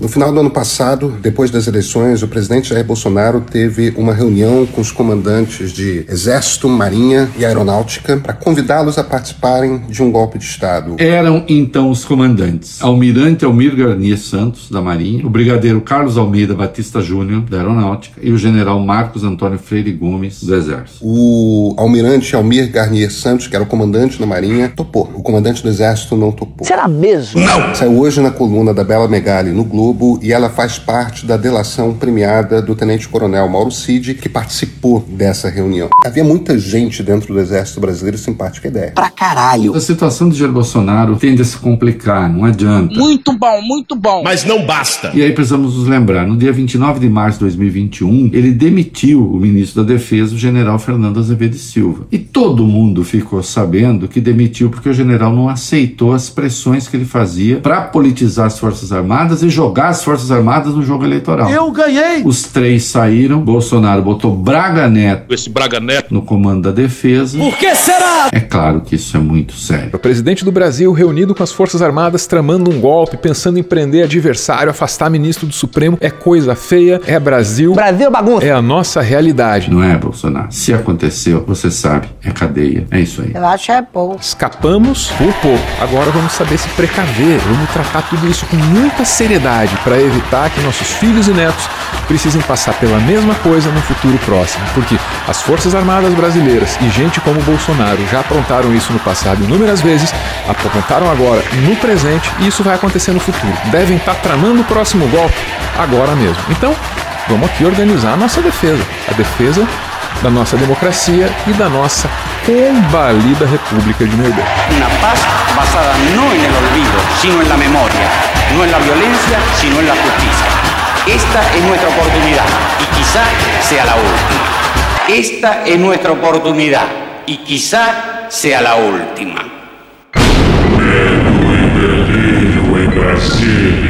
No final do ano passado, depois das eleições, o presidente Jair Bolsonaro teve uma reunião com os comandantes de Exército, Marinha e Aeronáutica para convidá-los a participarem de um golpe de Estado. Eram então os comandantes Almirante Almir Garnier Santos, da Marinha, o brigadeiro Carlos Almeida Batista Júnior, da Aeronáutica, e o general Marcos Antônio Freire Gomes, do Exército. O almirante Almir Garnier Santos, que era o comandante da Marinha, topou. O comandante do Exército não topou. Será mesmo? Não! Saiu hoje na coluna da Bela Megali no Globo Globo e ela faz parte da delação premiada do tenente-coronel Mauro Cid, que participou dessa reunião. Havia muita gente dentro do Exército Brasileiro simpática ideia. Pra caralho. A situação de Jair Bolsonaro tende a se complicar, não adianta. Muito bom, muito bom. Mas não basta. E aí precisamos nos lembrar, no dia 29 de março de 2021, ele demitiu o ministro da Defesa, o general Fernando Azevedo Silva. E todo mundo ficou sabendo que demitiu porque o general não aceitou as pressões que ele fazia para politizar as Forças Armadas e jogar jogar as Forças Armadas no jogo eleitoral. Eu ganhei! Os três saíram, Bolsonaro botou Braga Neto, esse Braga Neto, no comando da defesa. Por que será? É claro que isso é muito sério. O presidente do Brasil, reunido com as Forças Armadas, tramando um golpe, pensando em prender adversário, afastar ministro do Supremo, é coisa feia, é Brasil. Brasil é bagunça. É a nossa realidade. Não é, Bolsonaro? Se aconteceu, você sabe, é cadeia. É isso aí. Eu acho é pouco. Escapamos por pouco. Agora vamos saber se precaver, vamos tratar tudo isso com muita seriedade para evitar que nossos filhos e netos precisem passar pela mesma coisa no futuro próximo, porque as Forças Armadas brasileiras e gente como Bolsonaro já aprontaram isso no passado inúmeras vezes, aprontaram agora no presente e isso vai acontecer no futuro. Devem estar tá tramando o próximo golpe agora mesmo. Então, vamos aqui organizar a nossa defesa, a defesa da nossa democracia e da nossa combalida República de Meu Deus. Uma paz basada não no olvido, sino na memória no en la violencia, sino en la justicia. Esta es nuestra oportunidad y quizá sea la última. Esta es nuestra oportunidad y quizá sea la última. vocês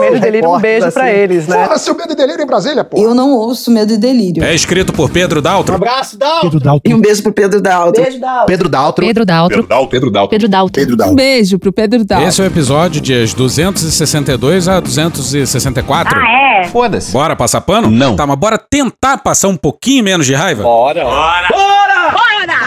Medo e Delírio, um beijo pra eles, né? Porra, seu Medo e Delírio em Brasília, pô. Eu não ouço Medo e Delírio. É escrito por Pedro Daltro. Um abraço, Daltro. Pedro Daltro. E um beijo pro Pedro Daltro. Beijo, Daltro. Pedro Daltro. Pedro Daltro. Pedro Daltro. Pedro Daltro. Pedro Daltro. Um beijo pro Pedro Daltro. Esse é o episódio dias 262 a 264. Ah, é? Foda-se. Bora passar pano? Não. Tá, mas bora tentar passar um pouquinho menos de raiva? Bora. Bora. Bora. Bora.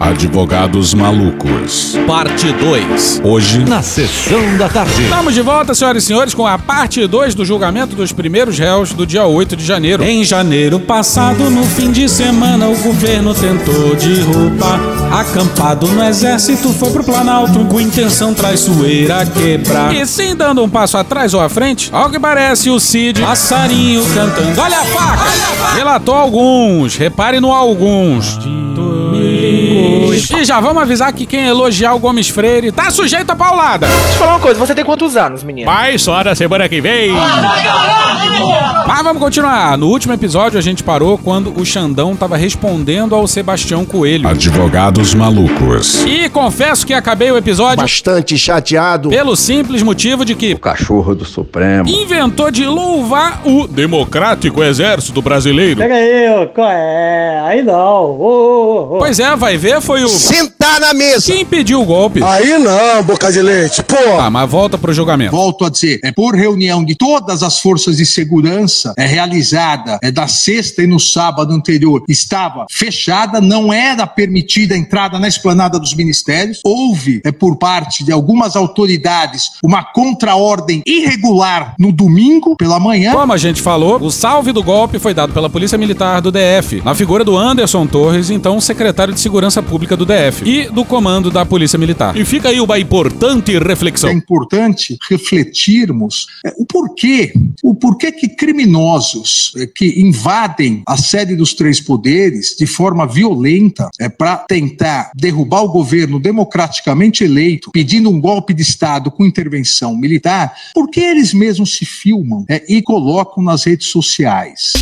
Advogados Malucos. Parte 2. Hoje, na sessão da tarde. Estamos de volta, senhoras e senhores, com a parte 2 do julgamento dos primeiros réus do dia 8 de janeiro. Em janeiro passado, no fim de semana, o governo tentou derrubar. Acampado no exército, foi pro Planalto com intenção traiçoeira quebrar. E sim, dando um passo atrás ou à frente, ao que parece o Cid, passarinho cantando. Olha a faca! Olha a faca! Relatou alguns, repare no alguns. E já vamos avisar que quem elogiar o Gomes Freire tá sujeito a paulada. Deixa eu falar uma coisa, você tem quantos anos, menino? Vai só na semana que vem. Mas vamos continuar. No último episódio a gente parou quando o Xandão tava respondendo ao Sebastião Coelho. Advogados Malucos. E confesso que acabei o episódio bastante chateado pelo simples motivo de que o cachorro do Supremo inventou de louvar o democrático exército brasileiro. Pega aí, qual é? Aí não. Oh, oh, oh. Pois é, vai ver, foi o sentar na mesa. Quem pediu o golpe? Aí não, boca de leite, pô. Tá, mas volta pro julgamento. Volto a dizer, é por reunião de todas as forças de segurança é realizada é da sexta e no sábado anterior estava fechada, não era permitida a entrada na esplanada dos ministérios. Houve é por parte de algumas autoridades uma contraordem irregular no domingo pela manhã. Como a gente falou, o salve do golpe foi dado pela Polícia Militar do DF, na figura do Anderson Torres, então secretário secretário de Segurança Pública do DF e do comando da Polícia Militar. E fica aí uma importante reflexão. É importante refletirmos é, o porquê, o porquê que criminosos é, que invadem a sede dos três poderes de forma violenta é para tentar derrubar o governo democraticamente eleito, pedindo um golpe de Estado com intervenção militar, por que eles mesmos se filmam é, e colocam nas redes sociais?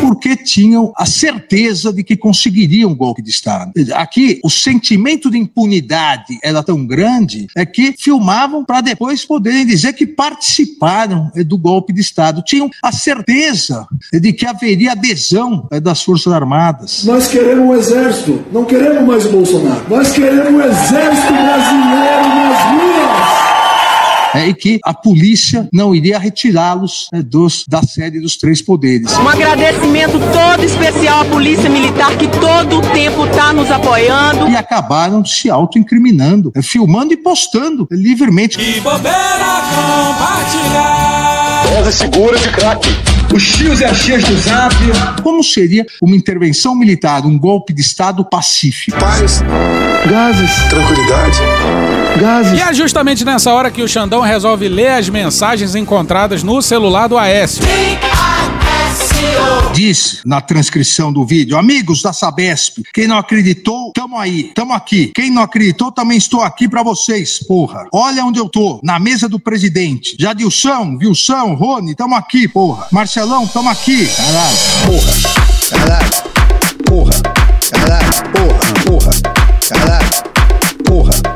Porque tinham a certeza de que conseguiriam um golpe de Estado. Aqui, o sentimento de impunidade era tão grande é que filmavam para depois poderem dizer que participaram eh, do golpe de Estado. Tinham a certeza de que haveria adesão eh, das Forças Armadas. Nós queremos um exército, não queremos mais o Bolsonaro. Nós queremos um exército brasileiro nas ruas é, e que a polícia não iria retirá-los é, dos, da sede dos três poderes. Um agradecimento todo especial à Polícia Militar que todo o tempo está nos apoiando. E acabaram se autoincriminando, é, filmando e postando é, livremente. E bobeira compartilhar. Terra segura de crack. Os tios e as tias do zap. Como seria uma intervenção militar, um golpe de Estado pacífico? Paz, gases, tranquilidade. Gases. E é justamente nessa hora que o Xandão resolve ler as mensagens encontradas no celular do Aécio. Disse na transcrição do vídeo, amigos da Sabesp, quem não acreditou, tamo aí, tamo aqui. Quem não acreditou, também estou aqui para vocês, porra. Olha onde eu tô, na mesa do presidente. Jadilson, Wilson, Rony, tamo aqui, porra. Marcelão, tamo aqui. Caralho, porra. Caralho, porra. Caralho, porra, porra. Caralho, porra.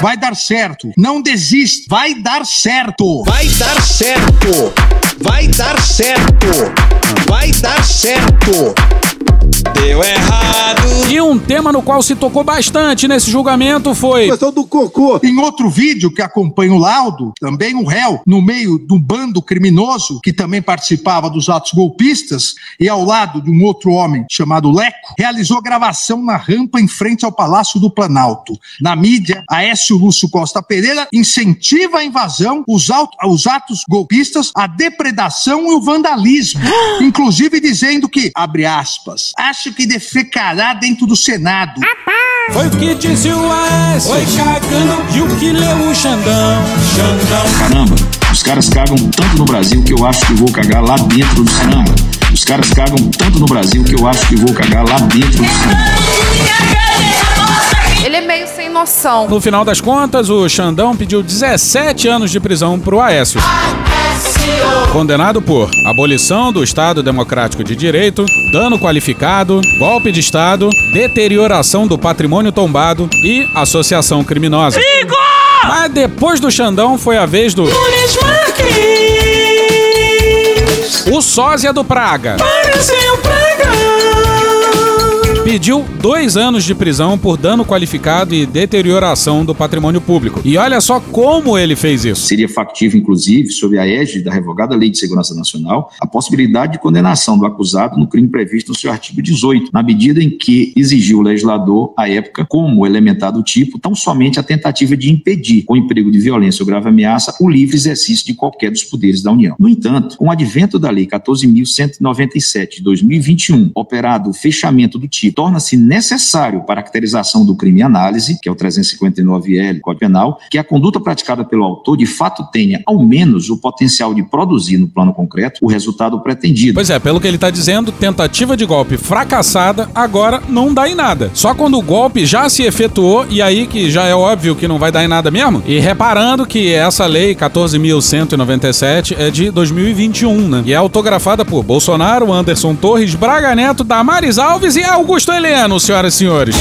Vai dar certo. Não desiste. Vai dar certo. Vai dar certo. Vai dar certo. Vai dar certo. Deu errado. E um tema no qual se tocou bastante nesse julgamento foi. Questão do cocô. Em outro vídeo que acompanha o laudo, também um réu, no meio de um bando criminoso que também participava dos atos golpistas, e ao lado de um outro homem chamado Leco, realizou gravação na rampa em frente ao Palácio do Planalto. Na mídia, Aécio Lúcio Costa Pereira incentiva a invasão, os, os atos golpistas, a depredação e o vandalismo. Inclusive dizendo que, abre aspas, acho que defecará dentro do Senado. Foi o que disse o Aécio. Foi cagando e o que leu o Xandão. Xandão. Caramba, os caras cagam tanto no Brasil que eu acho que vou cagar lá dentro do Senado. Os caras cagam tanto no Brasil que eu acho que vou cagar lá dentro do Senado. Ele é meio sem noção. No final das contas, o Xandão pediu 17 anos de prisão pro Aécio. Condenado por abolição do Estado Democrático de Direito, dano qualificado, golpe de Estado, deterioração do patrimônio tombado e associação criminosa. Igor! Mas depois do Xandão foi a vez do. Nunes Marques! O sósia do Praga. Pareceu Praga! Pediu dois anos de prisão por dano qualificado e deterioração do patrimônio público. E olha só como ele fez isso. Seria factível, inclusive, sob a égide da revogada Lei de Segurança Nacional, a possibilidade de condenação do acusado no crime previsto no seu artigo 18, na medida em que exigiu o legislador, à época, como elementar do tipo, tão somente a tentativa de impedir, com emprego de violência ou grave ameaça, o livre exercício de qualquer dos poderes da União. No entanto, com o advento da Lei 14.197 de 2021, operado o fechamento do tipo, torna-se necessário para a caracterização do crime análise, que é o 359L, Código Penal, que a conduta praticada pelo autor de fato tenha, ao menos, o potencial de produzir no plano concreto o resultado pretendido. Pois é, pelo que ele está dizendo, tentativa de golpe fracassada agora não dá em nada. Só quando o golpe já se efetuou e aí que já é óbvio que não vai dar em nada mesmo. E reparando que essa lei 14.197 é de 2021, né? E é autografada por Bolsonaro, Anderson Torres, Braga Neto, Damares Alves e Augusto Heleno, senhoras e senhores.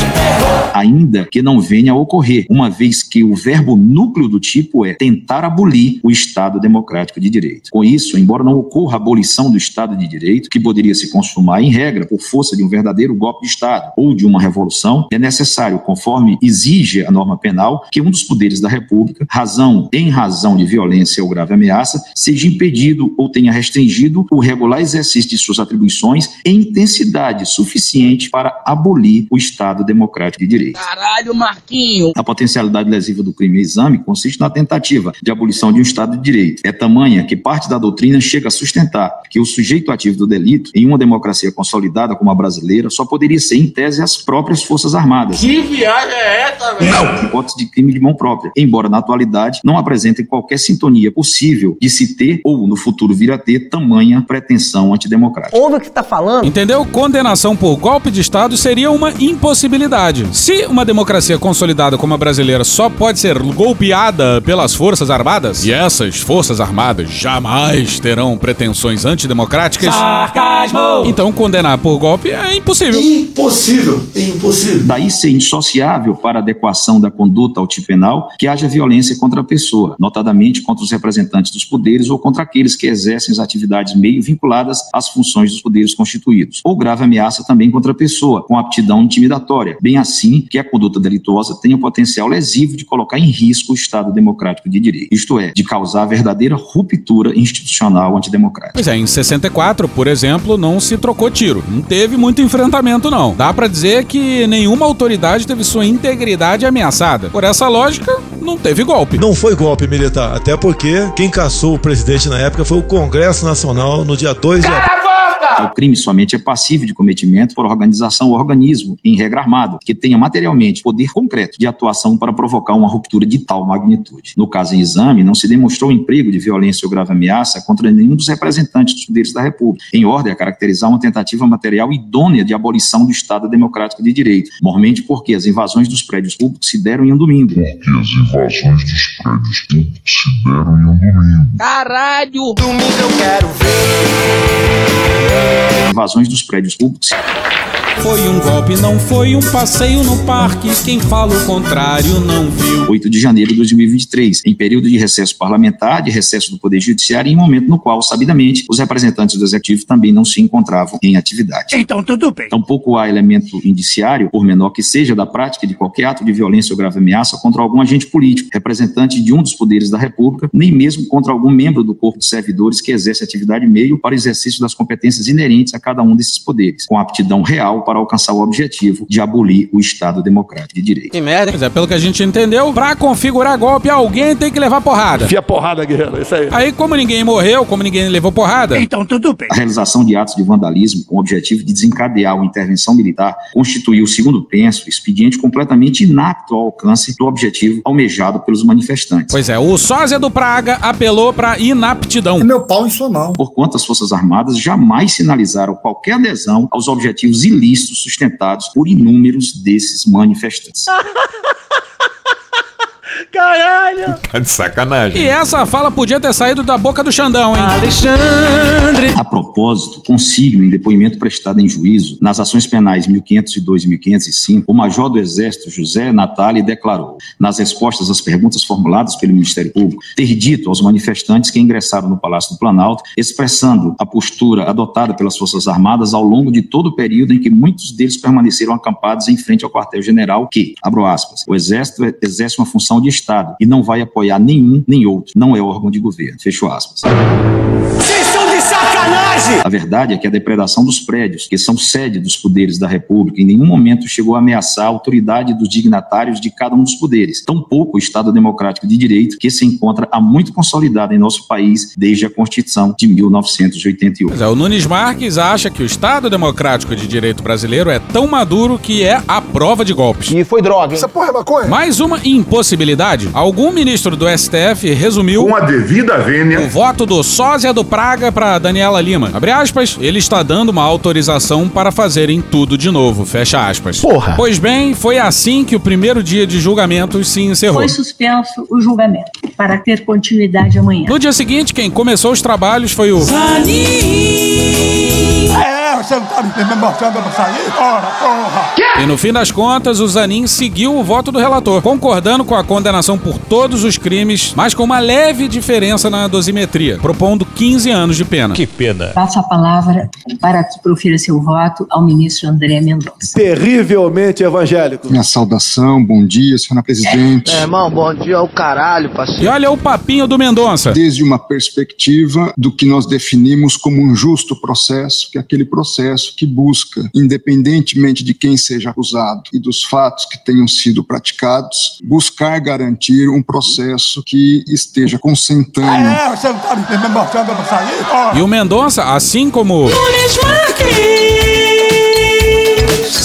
Ainda que não venha a ocorrer, uma vez que o verbo núcleo do tipo é tentar abolir o Estado democrático de direito. Com isso, embora não ocorra a abolição do Estado de direito, que poderia se consumar em regra por força de um verdadeiro golpe de Estado ou de uma revolução, é necessário, conforme exige a norma penal, que um dos poderes da República, razão em razão de violência ou grave ameaça, seja impedido ou tenha restringido o regular exercício de suas atribuições em intensidade suficiente para para abolir o Estado democrático de direito. Caralho, Marquinho! A potencialidade lesiva do crime exame consiste na tentativa de abolição de um Estado de direito. É tamanha que parte da doutrina chega a sustentar que o sujeito ativo do delito, em uma democracia consolidada como a brasileira, só poderia ser, em tese, as próprias Forças Armadas. Que viagem é essa, velho? Não. Hipótese de crime de mão própria, embora na atualidade não apresentem qualquer sintonia possível de se ter ou no futuro vir a ter tamanha pretensão antidemocrática. Ouve o que você tá falando? Entendeu? Condenação por golpe de Estado seria uma impossibilidade. Se uma democracia consolidada como a brasileira só pode ser golpeada pelas Forças Armadas, e essas Forças Armadas jamais terão pretensões antidemocráticas, Sarcasmo! então condenar por golpe é impossível. Impossível, impossível. Daí ser indissociável para a adequação da conduta ao tipo penal que haja violência contra a pessoa, notadamente contra os representantes dos poderes ou contra aqueles que exercem as atividades meio vinculadas às funções dos poderes constituídos, ou grave ameaça também contra a pessoa, com aptidão intimidatória, bem assim que a conduta delituosa tenha potencial lesivo de colocar em risco o Estado democrático de direito, isto é, de causar verdadeira ruptura institucional antidemocrática. Pois é, em 64, por exemplo, não se trocou tiro. Não teve muito enfrentamento, não. Dá pra dizer que nenhuma autoridade teve sua integridade ameaçada. Por essa lógica, não teve golpe. Não foi golpe militar, até porque quem caçou o presidente na época foi o Congresso Nacional no dia 2 de abril. O crime somente é passível de cometimento por organização ou organismo, em regra armada, que tenha materialmente poder concreto de atuação para provocar uma ruptura de tal magnitude. No caso em exame, não se demonstrou emprego de violência ou grave ameaça contra nenhum dos representantes dos poderes da República, em ordem a caracterizar uma tentativa material idônea de abolição do Estado democrático de direito, mormente porque as invasões dos prédios públicos se deram em um domingo. Porque as invasões dos prédios públicos se deram em um domingo. Caralho! Domingo eu quero ver. Invasões dos prédios públicos Foi um golpe, não foi um passeio no parque. Quem fala o contrário não viu. 8 de janeiro de 2023, em período de recesso parlamentar, de recesso do Poder Judiciário, em momento no qual, sabidamente, os representantes do Executivo também não se encontravam em atividade. Então tudo bem. Tampouco há elemento indiciário, por menor que seja, da prática de qualquer ato de violência ou grave ameaça contra algum agente político, representante de um dos poderes da República, nem mesmo contra algum membro do corpo de servidores que exerce atividade meio para o exercício das competências inerentes a cada um desses poderes, com aptidão real para alcançar o objetivo de abolir o Estado democrático de direito. Que merda. Pois é, pelo que a gente entendeu, pra configurar golpe, alguém tem que levar porrada. Fia porrada, guerreiro, isso aí. Aí, como ninguém morreu, como ninguém levou porrada, Então tudo bem. A realização de atos de vandalismo com o objetivo de desencadear uma intervenção militar constituiu, segundo penso, expediente completamente inapto ao alcance do objetivo almejado pelos manifestantes. Pois é, o sósia do Praga apelou pra inaptidão. É meu pau em sua mão. Porquanto as Forças Armadas jamais sinalizaram qualquer adesão aos objetivos ilícitos sustentados por inúmeros desses manifestantes. Caralho! Tá de sacanagem. E essa fala podia ter saído da boca do Xandão, hein? Alexandre! A propósito, consigo em depoimento prestado em juízo, nas ações penais 1502 e 1505, o major do Exército, José Natali, declarou, nas respostas às perguntas formuladas pelo Ministério Público, ter dito aos manifestantes que ingressaram no Palácio do Planalto, expressando a postura adotada pelas Forças Armadas ao longo de todo o período em que muitos deles permaneceram acampados em frente ao quartel-general, que, abro aspas, o Exército exerce uma função de Estado e não vai apoiar nenhum nem outro, não é órgão de governo. Fechou aspas. Vocês são de sacanagem! A verdade é que a depredação dos prédios, que são sede dos poderes da República, em nenhum momento chegou a ameaçar a autoridade dos dignatários de cada um dos poderes, tampouco o Estado Democrático de Direito, que se encontra há muito consolidado em nosso país desde a Constituição de 1988. Pois é, o Nunes Marques acha que o Estado Democrático de Direito brasileiro é tão maduro que é a prova de golpes. E foi droga, hein? Essa porra é maconha? Mais uma impossibilidade. Algum ministro do STF resumiu Com a devida vênia. o voto do sósia do Praga para Daniela Lima. Abre aspas, ele está dando uma autorização para fazerem tudo de novo. Fecha aspas. Porra. Pois bem, foi assim que o primeiro dia de julgamentos se encerrou. Foi suspenso o julgamento para ter continuidade amanhã. No dia seguinte, quem começou os trabalhos foi o É, você não tá me mostrando pra sair? Porra, porra! E no fim das contas, o Zanin seguiu o voto do relator, concordando com a condenação por todos os crimes, mas com uma leve diferença na dosimetria, propondo 15 anos de pena. Que pena. Passo a palavra para que profira seu voto ao ministro André Mendonça. Terrivelmente evangélico. Minha saudação, bom dia, senhora presidente. É, irmão, bom dia ao caralho, parceiro. E olha o papinho do Mendonça. Desde uma perspectiva do que nós definimos como um justo processo, que é aquele processo processo que busca, independentemente de quem seja acusado e dos fatos que tenham sido praticados, buscar garantir um processo que esteja consentâneo. É, você não tá me botando pra sair? E o Mendonça, assim como.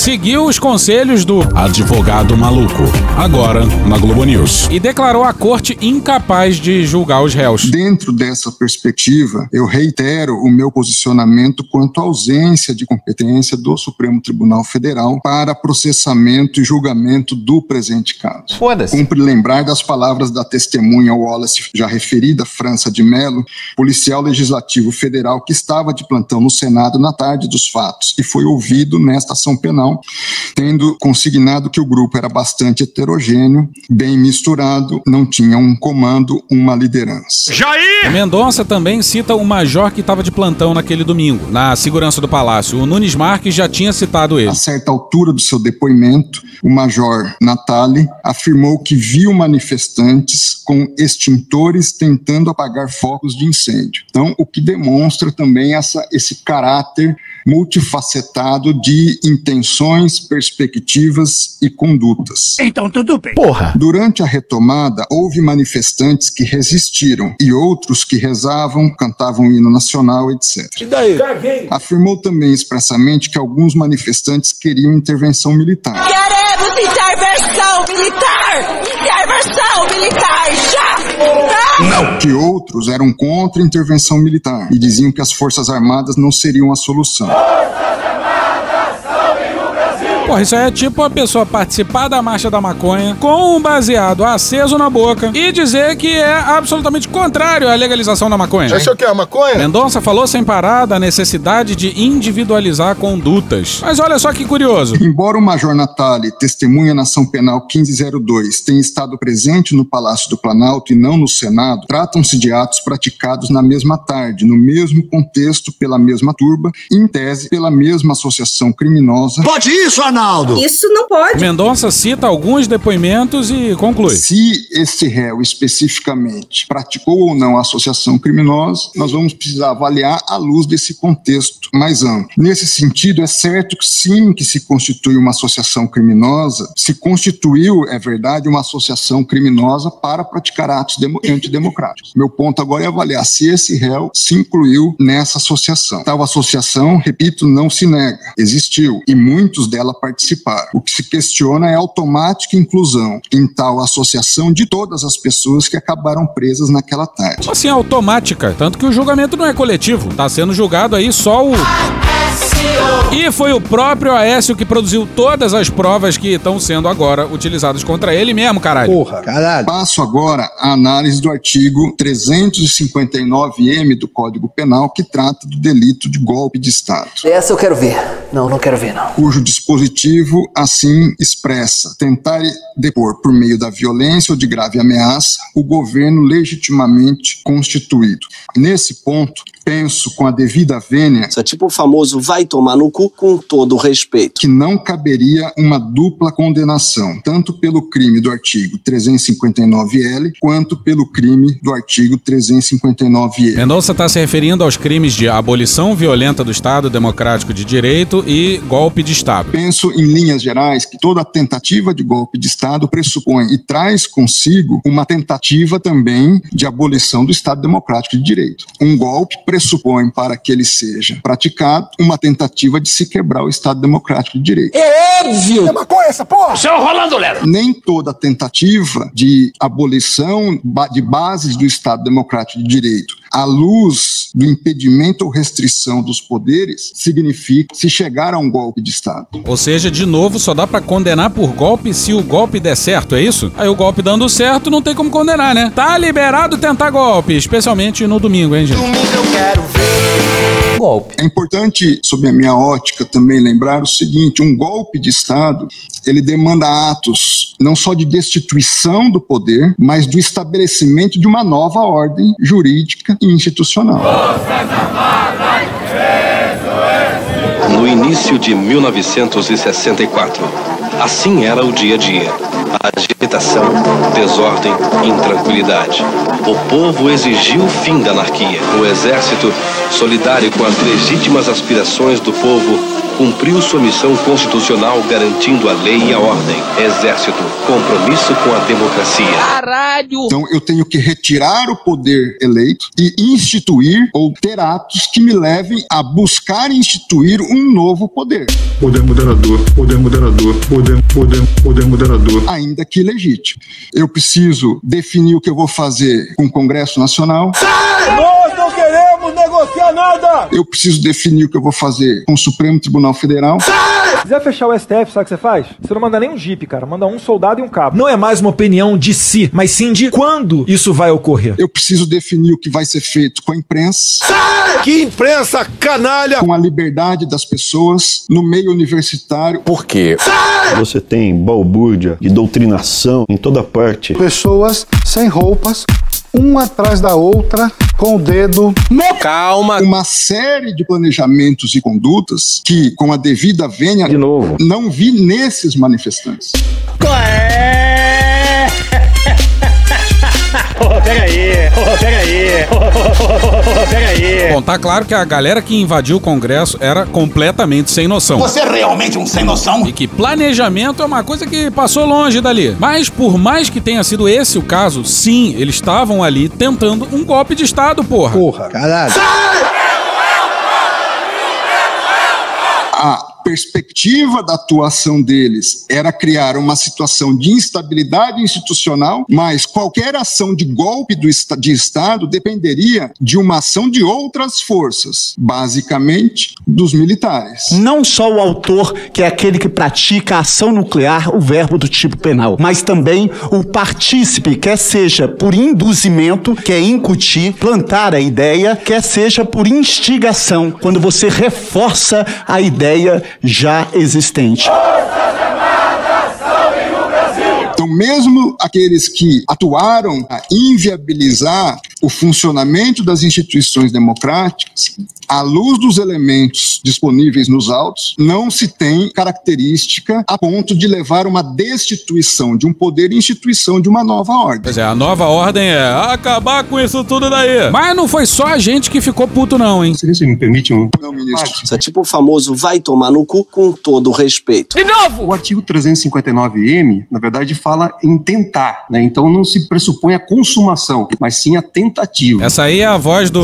Seguiu os conselhos do Advogado Maluco. Agora na Globo News. e declarou a corte incapaz de julgar os réus. Dentro dessa perspectiva, eu reitero o meu posicionamento quanto à ausência de competência do Supremo Tribunal Federal para processamento e julgamento do presente caso. Foda-se. Cumpre lembrar das palavras da testemunha Wallace, já referida, França de Mello, policial legislativo federal que estava de plantão no Senado na tarde dos fatos e foi ouvido nesta ação penal, tendo consignado que o grupo era bastante heterogêneo, bem misturado, não tinha um comando, uma liderança. O Mendonça também cita o major que estava de plantão naquele domingo, na segurança do palácio. O Nunes Marques já tinha citado ele. A certa altura do seu depoimento, o major Natali afirmou que viu manifestantes com extintores tentando apagar focos de incêndio. Então, o que demonstra também essa, esse caráter multifacetado de intenções, perspectivas e condutas. Então tudo bem. Porra. Durante a retomada, houve manifestantes que resistiram e outros que rezavam, cantavam hino nacional, etc. E daí? Caguei. Afirmou também expressamente que alguns manifestantes queriam intervenção militar. Queremos intervenção militar! Intervenção militar já! Não. Que outros eram contra a intervenção militar e diziam que as Forças Armadas não seriam a solução. Força! Porra, isso aí é tipo a pessoa participar da marcha da maconha com um baseado aceso na boca e dizer que é absolutamente contrário à legalização da maconha. Já achou que é a maconha? Mendonça falou sem parar da necessidade de individualizar condutas. Mas olha só que curioso. Embora o Major Natali, testemunha na ação penal 1502, tenha estado presente no Palácio do Planalto e não no Senado, tratam-se de atos praticados na mesma tarde, no mesmo contexto, pela mesma turba, em tese pela mesma associação criminosa. Pode isso, Arnaldo? Isso não pode. Mendonça cita alguns depoimentos e conclui. Se esse réu especificamente praticou ou não a associação criminosa, nós vamos precisar avaliar à luz desse contexto mais amplo. Nesse sentido, é certo que sim, que se constitui uma associação criminosa, se constituiu, é verdade, uma associação criminosa para praticar atos demo- antidemocráticos. Meu ponto agora é avaliar se esse réu se incluiu nessa associação. Tal associação, repito, não se nega, existiu e muitos dela participaram. O que se questiona é a automática inclusão em tal associação de todas as pessoas que acabaram presas naquela tarde. Assim automática? Tanto que o julgamento não é coletivo. Tá sendo julgado aí só o. E foi o próprio Aécio que produziu todas as provas que estão sendo agora utilizadas contra ele mesmo, caralho. Porra, caralho. Passo agora a análise do artigo 359-M do Código Penal, que trata do delito de golpe de Estado. Essa eu quero ver. Não, não quero ver, não. cujo dispositivo assim expressa tentar depor por meio da violência ou de grave ameaça o governo legitimamente constituído. Nesse ponto, penso com a devida vênia Isso é tipo o famoso vai tomar no cu com todo o respeito. que não caberia uma dupla condenação, tanto pelo crime do artigo 359L quanto pelo crime do artigo 359E. Mendonça está se referindo aos crimes de abolição violenta do Estado Democrático de Direito e golpe de Estado. Penso, em linhas gerais, que toda tentativa de golpe de Estado pressupõe e traz consigo uma tentativa também de abolição do Estado Democrático de Direito. Um golpe pressupõe, para que ele seja praticado, uma tentativa de se quebrar o Estado Democrático de Direito. É óbvio! É maconha essa porra! Seu Rolando Lero! Nem toda tentativa de abolição de bases do Estado Democrático de Direito, à luz do impedimento ou restrição dos poderes, significa se chegar a um golpe de Estado. Ou seja, de novo, só dá pra condenar por golpe se o golpe der certo, é isso? Aí o golpe dando certo, não tem como condenar, né? Tá liberado tentar golpe, especialmente no domingo, hein, gente? Golpe. É importante, sob a minha ótica, também lembrar o seguinte: um golpe de Estado ele demanda atos não só de destituição do poder, mas do estabelecimento de uma nova ordem jurídica e institucional. no início de 1964. Assim era o dia a dia. Agitação, desordem, intranquilidade. O povo exigiu o fim da anarquia. O exército, solidário com as legítimas aspirações do povo, cumpriu sua missão constitucional garantindo a lei e a ordem. Exército, compromisso com a democracia. Caralho! Então eu tenho que retirar o poder eleito e instituir ou ter atos que me levem a buscar instituir um novo poder. Poder moderador, poder moderador, poder, poder, poder moderador. Ainda que legítimo. Eu preciso definir o que eu vou fazer com o Congresso Nacional. Nós não queremos negociar nada! Eu preciso definir o que eu vou fazer com o Supremo Tribunal Federal. Se quiser fechar o STF, sabe o que você faz? Você não manda nem um jipe, cara. Manda um soldado e um cabo. Não é mais uma opinião de si, mas sim de quando isso vai ocorrer. Eu preciso definir o que vai ser feito com a imprensa. Que imprensa canalha! Com a liberdade das pessoas no meio universitário. Por quê? Você tem balbúrdia e doutrinação em toda parte. Pessoas sem roupas, uma atrás da outra, com o dedo. Calma! Uma série de planejamentos e condutas que, com a devida vênia, De novo. não vi nesses manifestantes. É! Pega aí! Oh, pega aí! Oh, pega aí! Bom, tá claro que a galera que invadiu o Congresso era completamente sem noção. Você é realmente um sem noção? E que planejamento é uma coisa que passou longe dali. Mas por mais que tenha sido esse o caso, sim, eles estavam ali tentando um golpe de Estado, porra. Porra, caralho. A perspectiva da atuação deles era criar uma situação de instabilidade institucional, mas qualquer ação de golpe do, de Estado dependeria de uma ação de outras forças, basicamente dos militares. Não só o autor, que é aquele que pratica a ação nuclear, o verbo do tipo penal, mas também o partícipe, quer seja por induzimento, que é incutir, plantar a ideia, quer seja por instigação, quando você reforça a ideia já existente. Mesmo aqueles que atuaram a inviabilizar o funcionamento das instituições democráticas, à luz dos elementos disponíveis nos autos, não se tem característica a ponto de levar uma destituição de um poder e instituição de uma nova ordem. Pois é, a nova ordem é acabar com isso tudo daí. Mas não foi só a gente que ficou puto, não, hein? Se você me permite um. Não, ministro. Isso é tipo o famoso vai tomar no cu com todo o respeito. De novo! O artigo 359M, na verdade, fala em tentar, né? Então não se pressupõe a consumação, mas sim a tentativa. Essa aí é a voz do.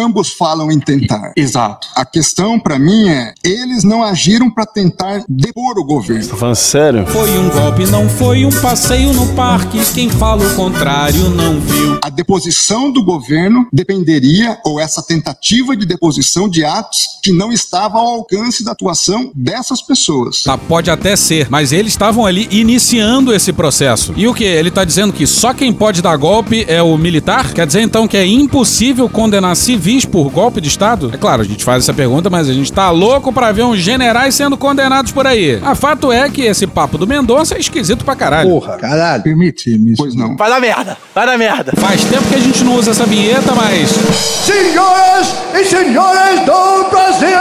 Ambos falam em tentar. Exato. A questão para mim é, eles não agiram para tentar depor o governo. Falando sério? Foi um golpe, não foi um passeio no parque. Quem fala o contrário não viu. A deposição do governo dependeria, ou essa tentativa de deposição de atos que não estava ao alcance da atuação dessas pessoas. Tá, pode até ser, mas eles estavam ali iniciando esse processo. E o que? Ele tá dizendo que só quem pode dar golpe é o militar? Quer dizer então que é impossível condenar civis por golpe de Estado? É claro, a gente faz essa pergunta, mas a gente tá louco pra ver uns generais sendo condenados por aí. A fato é que esse papo do Mendonça é esquisito pra caralho. Porra, caralho. Permite, Pois não. Vai dar merda! Vai dar merda! Faz tempo que a gente não usa essa vinheta, mas. Senhoras e senhores do Brasil!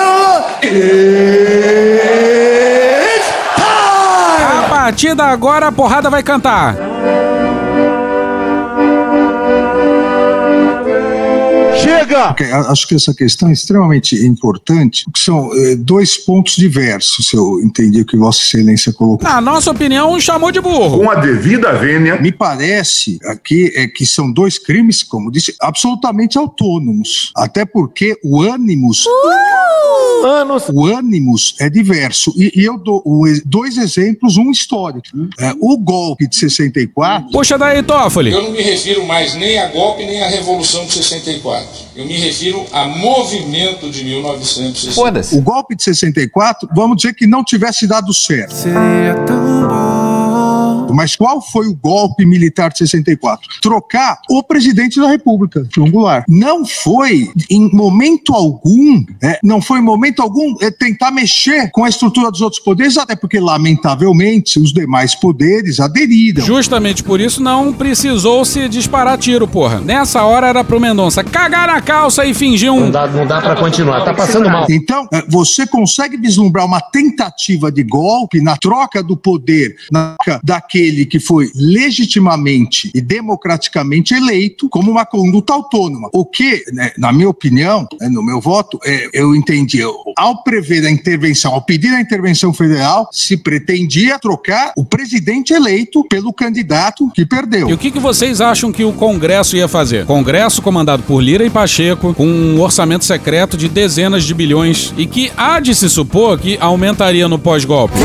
It's time! A partir da agora a porrada vai cantar. Chega! Ok, a- Acho que essa questão é extremamente importante, porque são eh, dois pontos diversos, se eu entendi o que Vossa Excelência colocou. Na nossa opinião, chamou de burro. Com a devida vênia. Me parece aqui é que são dois crimes, como disse, absolutamente autônomos. Até porque o ânimos. Anos. O ânimos é diverso. E, e eu dou o dois exemplos, um histórico. É, o golpe de 64. Puxa daí, Toffoli. Eu não me refiro mais nem a golpe nem à Revolução de 64. Eu me refiro a movimento de 1964. O golpe de 64, vamos dizer que não tivesse dado certo. Seria tão bom Mas qual foi o golpe militar de 64? Trocar o presidente da República, João Goulart. Não foi, em momento algum, é, não foi em momento algum é, tentar mexer com a estrutura dos outros poderes, até porque, lamentavelmente, os demais poderes aderiram. Justamente por isso não precisou se disparar tiro, porra. Nessa hora era pro Mendonça cagar na calça e fingir um. Não dá, não dá pra continuar, tá passando mal. Então, eh, você consegue vislumbrar uma tentativa de golpe na troca do poder na troca daquele que foi legitimamente e democraticamente eleito como uma conduta autônoma. O que, né, na minha opinião, né, no meu voto, é, eu entendi, eu- ao prever a intervenção, ao pedir a intervenção federal, se pretendia trocar o presidente eleito pelo candidato que perdeu. E o que, que vocês acham que o Congresso ia fazer? Congresso comandado por Lira e Pacheco, com um orçamento secreto de dezenas de bilhões e que há de se supor que aumentaria no pós-golpe.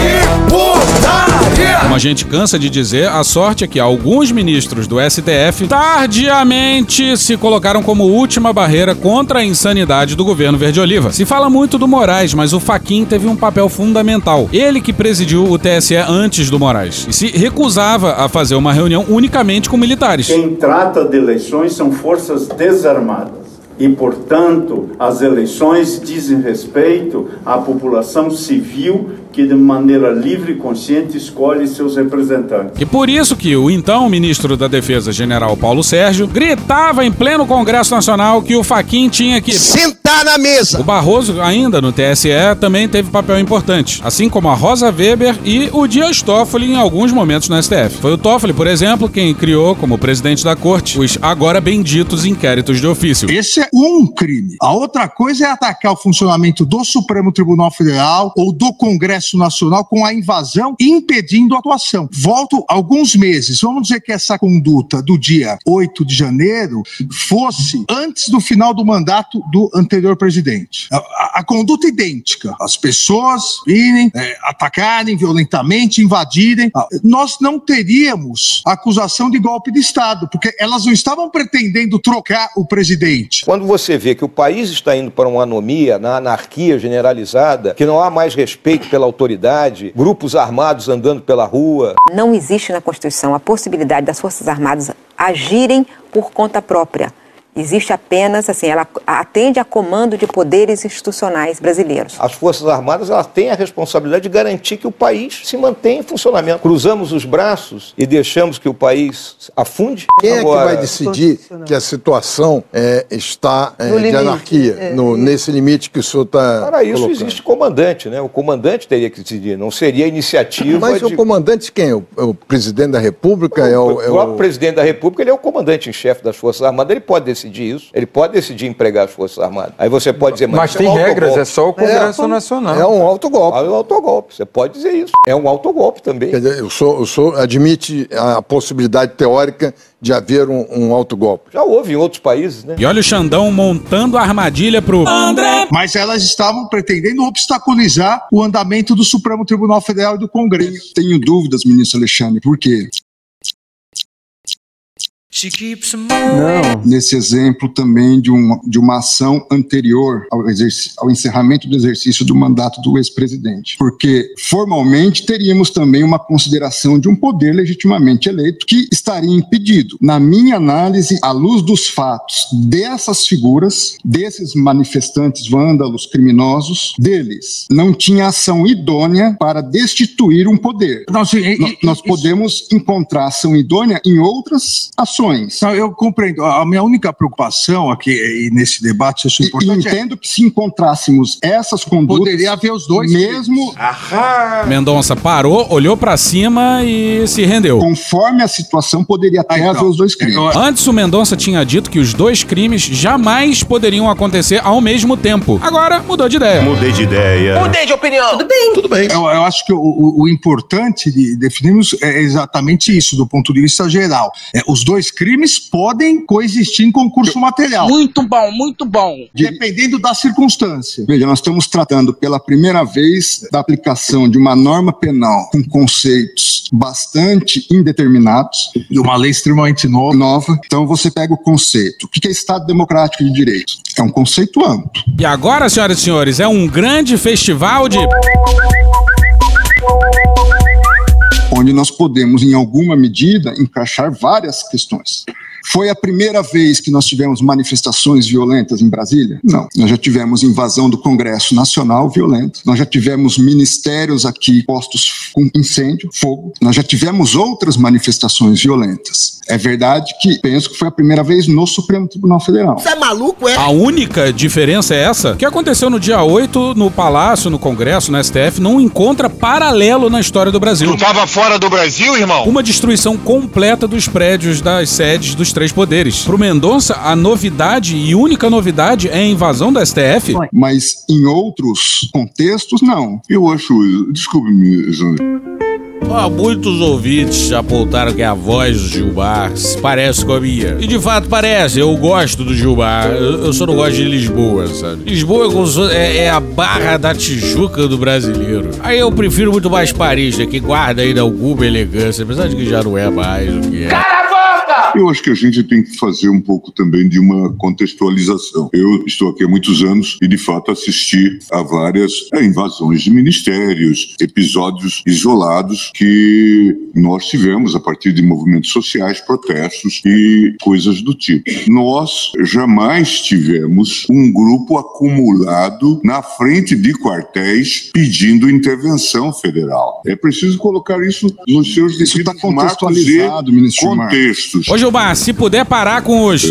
Como a gente cansa de dizer, a sorte é que alguns ministros do STF tardiamente se colocaram como última barreira contra a insanidade do governo Verde-Oliva. Se fala muito do Moraes, mas o Faquin teve um papel fundamental. Ele que presidiu o TSE antes do Moraes e se recusava a fazer uma reunião unicamente com militares. Quem trata de eleições são forças desarmadas. E, portanto, as eleições dizem respeito à população civil que, de maneira livre e consciente, escolhe seus representantes. E por isso que o então ministro da Defesa, general Paulo Sérgio, gritava em pleno Congresso Nacional que o Faquin tinha que sentar na mesa. O Barroso, ainda no TSE, também teve papel importante, assim como a Rosa Weber e o Dias Toffoli em alguns momentos no STF. Foi o Toffoli, por exemplo, quem criou, como presidente da corte, os agora benditos inquéritos de ofício. Esse é um crime. A outra coisa é atacar o funcionamento do Supremo Tribunal Federal ou do Congresso Nacional com a invasão impedindo a atuação. Volto alguns meses. Vamos dizer que essa conduta do dia 8 de janeiro fosse antes do final do mandato do anterior presidente. A, a- a conduta idêntica. As pessoas irem, é, atacarem violentamente, invadirem. Ah, Nós não teríamos acusação de golpe de Estado, porque elas não estavam pretendendo trocar o presidente. Quando você vê que o país está indo para uma anomia, na anarquia generalizada, que não há mais respeito pela autoridade, grupos armados andando pela rua. Não existe na Constituição a possibilidade das Forças Armadas agirem por conta própria. Existe apenas, assim, ela atende a comando de poderes institucionais brasileiros. As Forças Armadas elas têm a responsabilidade de garantir que o país se mantenha em funcionamento. Cruzamos os braços e deixamos que o país afunde? Quem é que Agora- vai decidir que a situação é, está é, No de limite. anarquia, É. no- nesse limite que o senhor está Para isso colocando? existe comandante, né? O comandante teria que decidir, não seria a iniciativa Mas de... o comandante quem? O, o presidente da República? é o, é O o- próprio presidente da República ele é o comandante em chefe das Forças Armadas, ele pode decidir isso, ele pode decidir empregar as Forças Armadas. Aí você pode dizer, mas, Mas isso tem é um regras, autogolpe. é só o Congresso Nacional. É um autogolpe. É um autogolpe, você pode dizer isso. É um autogolpe também. Quer dizer, o senhor, o senhor admite a possibilidade teórica de haver um, um autogolpe? Já houve em outros países, né? E olha o Xandão montando a armadilha pro André. Mas elas estavam pretendendo obstaculizar o andamento do Supremo Tribunal Federal e do Congresso. Tenho dúvidas, ministro Alexandre, por quê? Não. Nesse exemplo também de, um, de uma ação anterior ao, ao encerramento do exercício do mandato do ex-presidente. Porque, formalmente, teríamos também uma consideração de um poder legitimamente eleito que estaria impedido. Na minha análise, à luz dos fatos dessas figuras, desses manifestantes vândalos, criminosos, deles, não tinha ação idônea para destituir um poder. Não, sim, e- No- e- nós podemos encontrar ação idônea em outras ações. Não, eu compreendo. A minha única preocupação aqui e nesse debate, isso é E, e importante, é entendo que se encontrássemos essas condutas, Poderia haver os dois mesmo Mendonça parou, olhou pra cima e se rendeu. conforme a situação, poderia até então, haver os dois crimes. Antes o Mendonça tinha dito que os dois crimes jamais poderiam acontecer ao mesmo tempo. Agora mudou de ideia. Mudei de ideia. Mudei de opinião. Tudo bem. Tudo bem. Eu, eu acho que o, o- o importante de definirmos é exatamente isso, do ponto de vista geral. É, os dois crimes podem coexistir em concurso material. Muito bom, muito bom. Dependendo da circunstância. Veja, nós estamos tratando pela primeira vez da aplicação de uma norma penal com conceitos bastante indeterminados. E uma lei extremamente nova. Nova. Então você pega o conceito. O que é Estado Democrático de Direito? É um conceito amplo. E agora, senhoras e senhores, é um grande festival de. Onde nós podemos, em alguma medida, encaixar várias questões. Foi a primeira vez que nós tivemos manifestações violentas em Brasília? Não. Nós já tivemos invasão do Congresso Nacional violenta. Nós já tivemos ministérios aqui postos com incêndio, fogo. Nós já tivemos outras manifestações violentas. É verdade que penso que foi a primeira vez no Supremo Tribunal Federal. Você é maluco, é? A única diferença é essa. O que aconteceu no dia 8 no Palácio, no Congresso, no STF, não encontra paralelo na história do Brasil. Tu tava fora do Brasil, irmão? Uma destruição completa dos prédios das sedes dos três poderes. Pro Mendonça, a novidade e única novidade é a invasão do STF. Mas em outros contextos, não. Eu acho. Desculpe-me, Jânio. Ó, muitos ouvintes apontaram que a voz do Gilmar se parece com a minha. E de fato parece, eu gosto do Gilmar. Eu, eu só não gosto de Lisboa, sabe? Lisboa é, é- é a barra da Tijuca do brasileiro. Aí eu prefiro muito mais Paris, né, que guarda ainda alguma elegância, apesar de que já não é mais o que é. Eu acho que a gente tem que fazer um pouco também de uma contextualização. Eu estou aqui há muitos anos e, de fato, assisti a várias é, invasões de ministérios, episódios isolados que nós tivemos a partir de movimentos sociais, protestos e coisas do tipo. Nós jamais tivemos um grupo acumulado na frente de quartéis pedindo intervenção federal. É preciso colocar isso nos seus devidos marcos e contextualizado, ministro contextos. Ô Gilmar, se puder parar com os.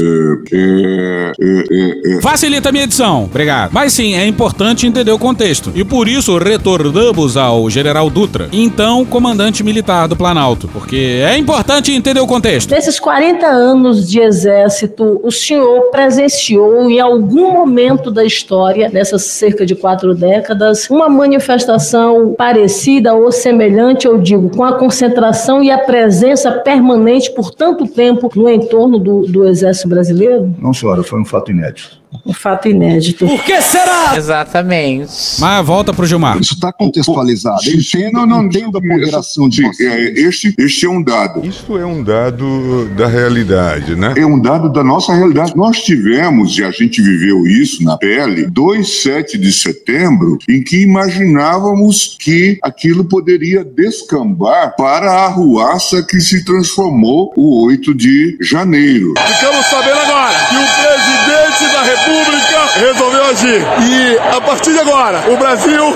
Facilita a minha edição, obrigado. Mas sim, é importante entender o contexto. E por isso retornamos ao General Dutra, então comandante militar do Planalto. Porque é importante entender o contexto. Nesses 40 anos de exército, o senhor presenciou em algum momento da história, nessas cerca de quatro décadas, uma manifestação parecida ou semelhante, eu digo, com a concentração e a presença permanente por tanto tempo no entorno do, do exército brasileiro? Não, senhora, foi um fato inédito. Um fato inédito. Por que será? Exatamente. Mas volta pro Gilmar. Isso está contextualizado. Entendo, não, não, entendo a ponderação de é, este, este é um dado. Isso é um dado da realidade, né? É um dado da nossa realidade. Nós tivemos, e a gente viveu isso na pele, dois 7 de setembro, em que imaginávamos que aquilo poderia descambar para a arruaça que se transformou o 8 de janeiro. Ficamos sabendo agora que o presidente da República resolveu agir. E a partir de agora, o Brasil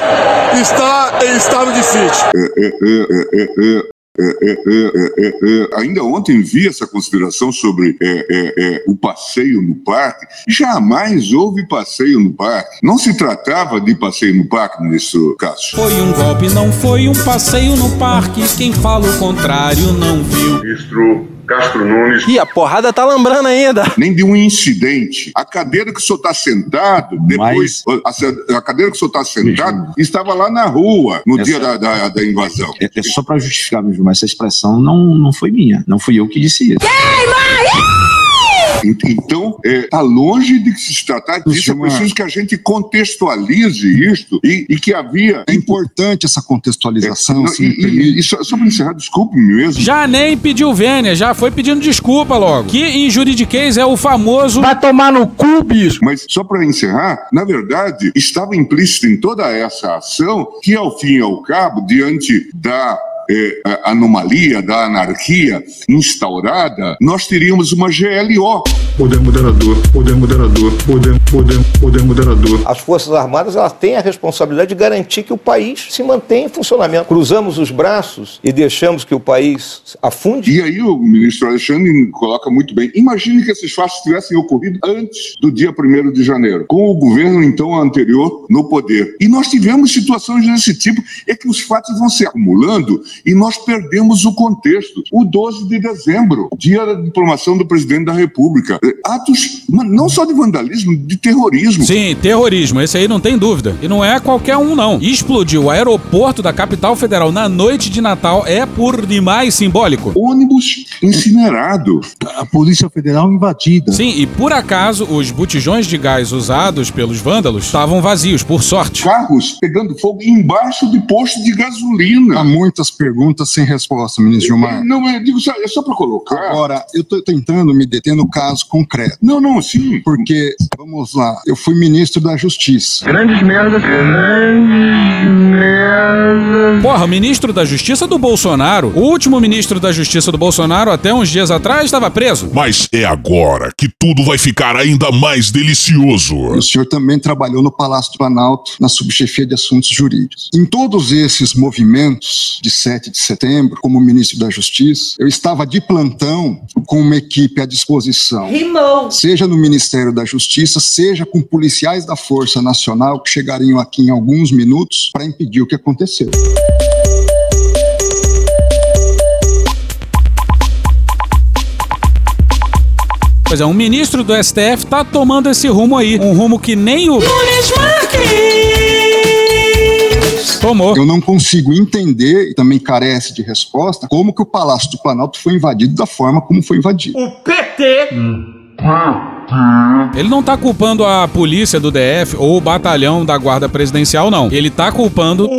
está em estado de sítio. É, é, é, é, é. É, é, é, é, é, ainda ontem vi essa consideração sobre é, é, é, o passeio no parque. Jamais houve passeio no parque. Não se tratava de passeio no parque, ministro Cássio. Foi um golpe, não foi um passeio no parque. Quem fala o contrário não viu. Ministro Castro Nunes. E a porrada tá lambrando ainda. Nem de um incidente. A cadeira que o senhor está sentado, depois. A, a cadeira que o senhor está sentado estava lá na rua no dia da, da, da invasão. É, é só para justificar mesmo, mas essa expressão não, não foi minha. Não fui eu que disse isso. Então, está longe de se tratar disso. É preciso que a gente contextualize isto e, e que havia. É importante essa contextualização. Não, se e, e- e só, só para encerrar, desculpe-me mesmo. Já nem pediu vênia, já foi pedindo desculpa logo. Que em juridiquês é o famoso. Vai tomar no cu, bicho! Mas só para encerrar, na verdade, estava implícito em toda essa ação que, ao fim e ao cabo, diante da eh, a- anomalia, da anarquia instaurada, nós teríamos uma GLO. Poder moderador, poder moderador, poder, poder, poder moderador. As Forças Armadas elas têm a responsabilidade de garantir que o país se mantenha em funcionamento. Cruzamos os braços e deixamos que o país afunde. E aí o ministro Alexandre coloca muito bem. Imagine que esses fatos tivessem ocorrido antes do dia 1 de janeiro, com o governo então anterior no poder. E nós tivemos situações desse tipo, é que os fatos vão se acumulando e nós perdemos o contexto. O 12 de dezembro, dia da diplomação do presidente da República. Eh, Atos mas não só de vandalismo, de terrorismo. Sim, terrorismo, esse aí não tem dúvida. E não é qualquer um, não. Explodir o aeroporto da capital federal na noite de Natal é por demais simbólico. Ônibus incinerado. A Polícia Federal invadida. Sim, e por acaso os botijões de gás usados pelos vândalos estavam vazios, por sorte. Carros pegando fogo embaixo de posto de gasolina. Há muitas perguntas sem resposta, ministro Gilmar. Não, é, digo, só- é só para colocar. Agora, eu estou tentando me deter no caso concreto. Não, não, sim. Porque, vamos lá, eu fui ministro da Justiça. Grandes merdas. Grandes merdas. Porra, ministro da Justiça do Bolsonaro, o último ministro da Justiça do Bolsonaro, até uns dias atrás, estava preso. Mas é agora que tudo vai ficar ainda mais delicioso. O senhor também trabalhou no Palácio do Planalto, na subchefia de assuntos jurídicos. Em todos esses movimentos de 7 de setembro, como ministro da Justiça, eu estava de plantão com uma equipe à disposição. Rimou. Seja no Ministério da Justiça, seja com policiais da Força Nacional que chegariam aqui em alguns minutos para impedir o que aconteceu. Pois é, um ministro do STF tá tomando esse rumo aí. Um rumo que nem o. Nunes Marques. Tomou. Eu não consigo entender, e também carece de resposta, como que o Palácio do Planalto foi invadido da forma como foi invadido. O PT. Ele não tá culpando a polícia do DF ou o batalhão da guarda presidencial, não. Ele tá culpando.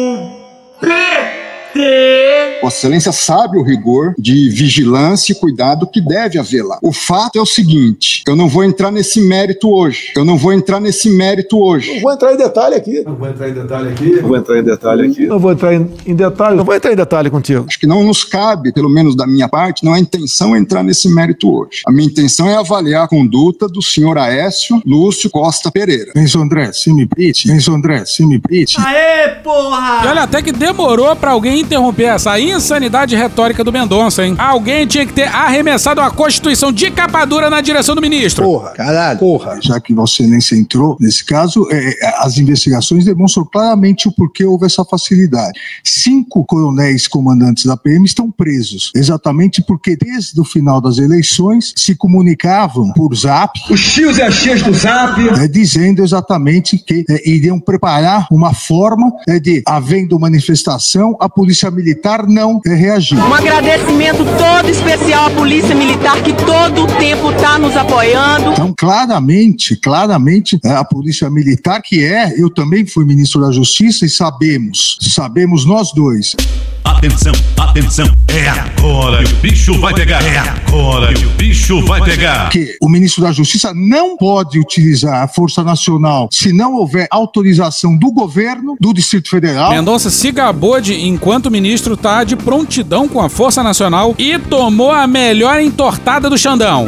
Vossa Excelência sabe o rigor de vigilância e cuidado que deve haver lá. O fato é o seguinte: eu não vou entrar nesse mérito hoje. Eu não vou entrar nesse mérito hoje. Vou entrar em detalhe aqui. Não vou entrar em detalhe aqui. Vou entrar em detalhe aqui. Não vou entrar em, em detalhe. Não vou entrar em detalhe contigo. Acho que não nos cabe, pelo menos da minha parte, não é intenção entrar nesse mérito hoje. A minha intenção é avaliar a conduta do senhor Aécio Lúcio Costa Pereira. Enzo André, se me permite. Enzo André, se me permite. Aê, porra! E olha, até que demorou pra alguém interromper essa insanidade retórica do Mendonça, hein? Alguém tinha que ter arremessado a Constituição de capa dura na direção do ministro. Porra, caralho. Porra. Já que Vossa Excelência entrou nesse caso, é, é, as investigações demonstram claramente o porquê houve essa facilidade. Cinco coronéis comandantes da PM estão presos, exatamente porque desde o final das eleições se comunicavam por zap. Os tios e as tias do zap. é, dizendo exatamente que é, iriam preparar uma forma é, de, havendo manifestação, a polícia militar não é, reagir. Um agradecimento todo especial à Polícia Militar que todo o tempo tá nos apoiando. Então, claramente, claramente, é, a Polícia Militar, que é, eu também fui ministro da Justiça e sabemos, sabemos nós dois. Atenção, atenção, é agora que o bicho vai pegar. É agora que o bicho vai pegar. Que o ministro da Justiça não pode utilizar a Força Nacional se não houver autorização do governo do Distrito Federal. Mendonça se gabou de, enquanto ministro, tá de prontidão com a Força Nacional e tomou a melhor entortada do Xandão.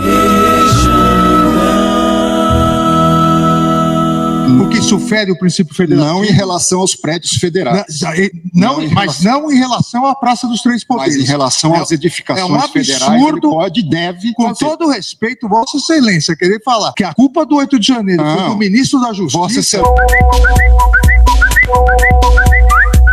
Porque isso fere o princípio federal. Não em relação aos prédios federais. Não, não, mas não em relação à Praça dos Três Poderes. Mas em relação às edificações é um federais, absurdo, ele pode deve Com conter. todo o respeito, Vossa Excelência, querer falar que a culpa do 8 de janeiro foi Não. do ministro da Justiça. Vossa Excelência.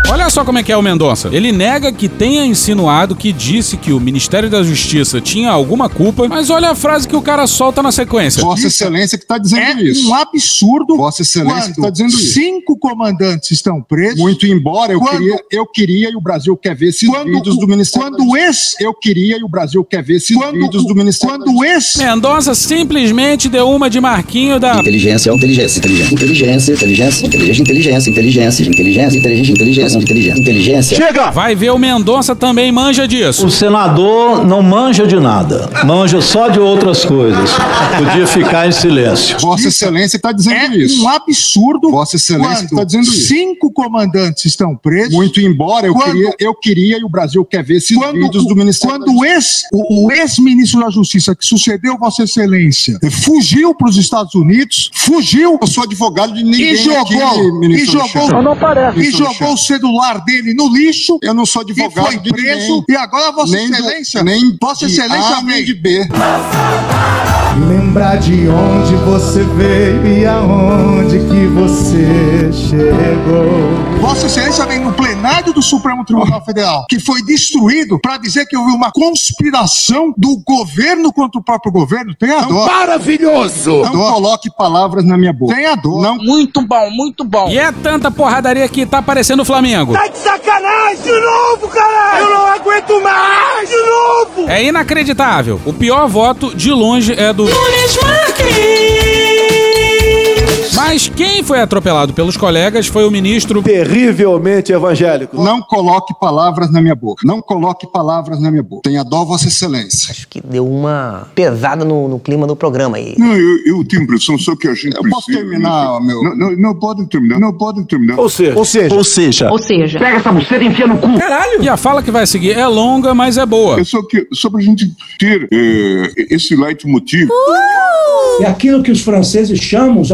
Olha só como é que é o Mendonça. Ele nega que tenha insinuado que disse que o Ministério da Justiça tinha alguma culpa, mas olha a frase que o cara solta na sequência. Vossa Excelência que está dizendo É isso. um absurdo. Vossa Excelência que está dizendo isso. Cinco comandantes estão presos. Muito embora eu Quando- queria, eu queria e o Brasil quer ver esses Quando- vídeos do Ministério. quando da esse- eu queria e o Brasil quer ver esses Quando- vídeos do Ministério. Quando esse Mendonça simplesmente deu uma de Marquinho da. Inteligência, inteligência, inteligência, inteligência, inteligência, inteligência, inteligência, inteligência, inteligência, inteligência, inteligência, inteligência, inteligência. Chega! Vai ver o Mendonça também manja disso. O senador não manja de nada, manja só de outras coisas. Podia ficar em silêncio. Vossa Excelência está dizendo é isso. um absurdo. Vossa Excelência está dizendo isso. Cinco comandantes estão presos. Muito embora eu Quando- queria, eu queria e o Brasil quer ver esses quando, vídeos do Ministério. quando o ex, o, o ex-ministro da Justiça que sucedeu Vossa Excelência fugiu para os Estados Unidos, fugiu. Eu sou advogado de ninguém e jogou, aqui, e ministro jogou, não parece, e jogou o. celular dele no lixo. Eu não sou advogado e foi de preso. ninguém. E agora Vossa Nem do- Excelência, nem Vossa de Excelência A nem vem. de B. Lembrar de onde você veio e aonde que você chegou. Vossa Excelência vem no plenário do Supremo Tribunal Federal, que foi destruído para dizer que houve uma conspiração do governo contra o próprio governo. Tem a dó. Maravilhoso! Não coloque palavras na minha boca. Tem a dó. Não. Muito bom, muito bom. E é tanta porradaria que tá parecendo o Flamengo. Tá de sacanagem de novo, caralho! Eu não aguento mais! De novo! É inacreditável. O pior voto, de longe, é do. Christmas. Mas quem foi atropelado pelos colegas foi o ministro terrivelmente evangélico. Não coloque palavras na minha boca. Não coloque palavras na minha boca. Tenha dó, Vossa Excelência. Acho que deu uma pesada no, no clima do programa aí. Não, eu, eu tenho a impressão só que a gente Eu precisa... posso terminar, meu? Não, não, não podem terminar, não podem terminar. Ou seja, Ou seja, Ou seja, Ou seja, pega essa buceta e enfia no cu. Caralho! E a fala que vai seguir é longa, mas é boa. É só, que, só pra gente ter é, esse leitmotiv. É aquilo que os franceses chamam, os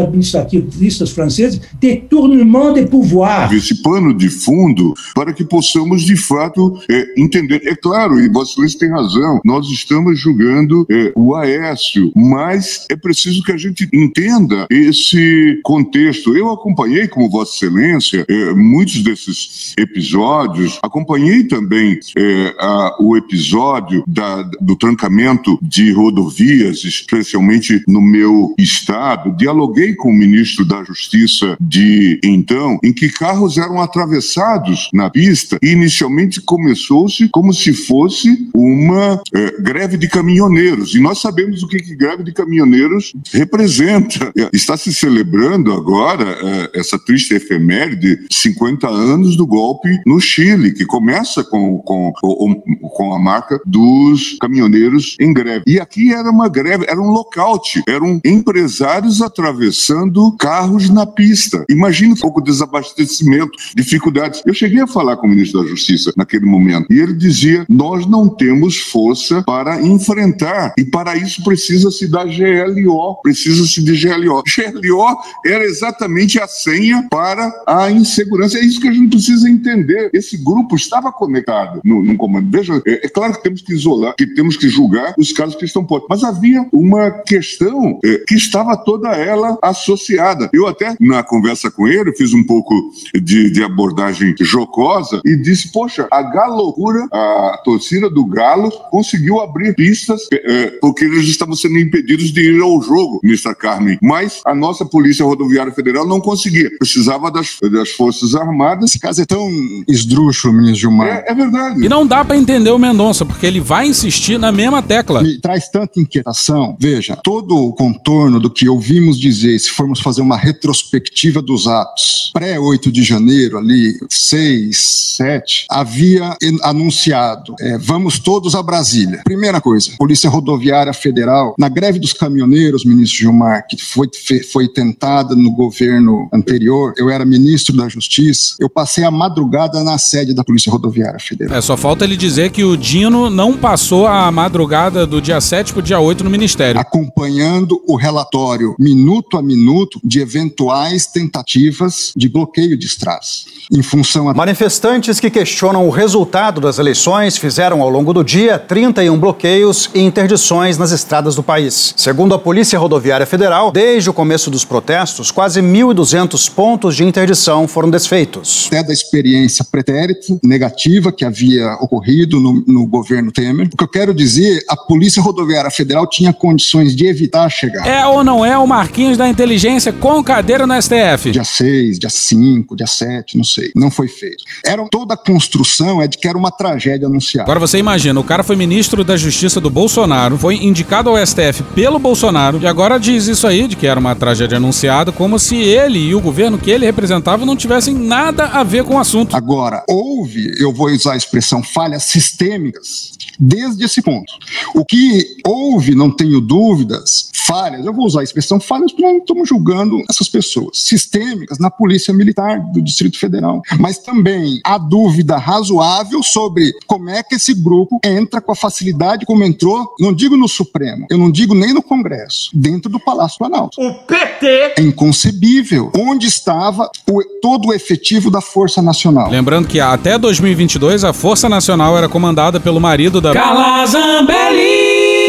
administrativistas franceses, détournement de pouvoir. esse pano de fundo para que possamos de fato é, entender. É claro, e Excelência tem razão, nós estamos julgando é, o Aécio, mas é preciso que a gente entenda esse contexto. Eu acompanhei, como Vossa Excelência, é, muitos desses episódios, acompanhei também é, a- o episódio da- do trancamento de rodovias, especialmente no meu estado, dialoguei com o ministro da Justiça de então, em que carros eram atravessados na pista e inicialmente começou-se como se fosse uma eh, greve de caminhoneiros. E nós sabemos o que, que greve de caminhoneiros representa. Eh, Está se celebrando agora eh, essa triste efeméride, 50 anos do golpe no Chile, que começa com, com, com, com a marca dos caminhoneiros em greve. E aqui era uma greve, era um lockout, eram empresários atravessando carros na pista. Imagina um pouco de desabastecimento, dificuldades. Eu cheguei a falar com o ministro da Justiça naquele momento e ele dizia: nós não temos força para enfrentar e para isso precisa-se da GLO, precisa-se de GLO. GLO era exatamente a senha para a insegurança. É isso que a gente precisa entender. Esse grupo estava conectado no, no comando. Veja, é, é claro que temos que isolar, que temos que julgar os casos que estão postos, mas havia uma questão é, que estava toda ela associada. Eu até, na conversa com ele, fiz um pouco de, de abordagem jocosa e disse, poxa, a galocura, a torcida do Galo conseguiu abrir pistas é, porque eles estavam sendo impedidos de ir ao jogo, Mr. Carmen. Mas a nossa Polícia Rodoviária Federal não conseguia. Precisava das, das Forças Armadas. Esse caso é tão esdrúxulo, ministro Gilmar. É, é verdade. E não dá pra entender o Mendonça, porque ele vai insistir na mesma tecla. Me traz tanta inquietação. Veja, todo o contorno do que ouvimos dizer, se formos fazer uma retrospectiva dos atos, pré-8 de janeiro, ali, 6, 7, havia anunciado: é, vamos todos a Brasília. Primeira coisa, Polícia Rodoviária Federal, na greve dos caminhoneiros, ministro Gilmar, que foi, foi tentada no governo anterior, eu era ministro da Justiça, eu passei a madrugada na sede da Polícia Rodoviária Federal. É, só falta ele dizer que o Dino não passou a madrugada do dia 7 pro dia 8 no ministério. acompanhando o relatório minuto a minuto de eventuais tentativas de bloqueio de estradas. Em função a... Manifestantes que questionam o resultado das eleições fizeram ao longo do dia 31 bloqueios e interdições nas estradas do país. Segundo a Polícia Rodoviária Federal, desde o começo dos protestos, quase 1.200 pontos de interdição foram desfeitos. até da experiência pretérita, negativa que havia ocorrido no, no governo Temer. O que eu quero dizer, a Polícia Rodoviária Federal tinha condições de evitar a chegada. É ou não é o Marquinhos da inteligência com cadeira no STF? Dia 6, dia 5, dia 7, não sei. Não foi feito. Era, toda a construção é de que era uma tragédia anunciada. Agora você imagina, o cara foi ministro da Justiça do Bolsonaro, foi indicado ao STF pelo Bolsonaro e agora diz isso aí de que era uma tragédia anunciada, como se ele e o governo que ele representava não tivessem nada a ver com o assunto. Agora, houve, eu vou usar a expressão falhas sistêmicas desde esse ponto. O que houve, não tenho dúvidas, falhas, eu vou usar a expressão falhas porque não estamos julgando essas pessoas, sistêmicas na Polícia Militar do Distrito Federal. Mas também há dúvida razoável sobre como é que esse grupo entra com a facilidade como entrou, não digo no Supremo, eu não digo nem no Congresso, dentro do Palácio Planalto. O PT É inconcebível. Onde estava o- todo o efetivo da Força Nacional? Lembrando que até 2022 a Força Nacional era comandada pelo marido da Carla Zambelli.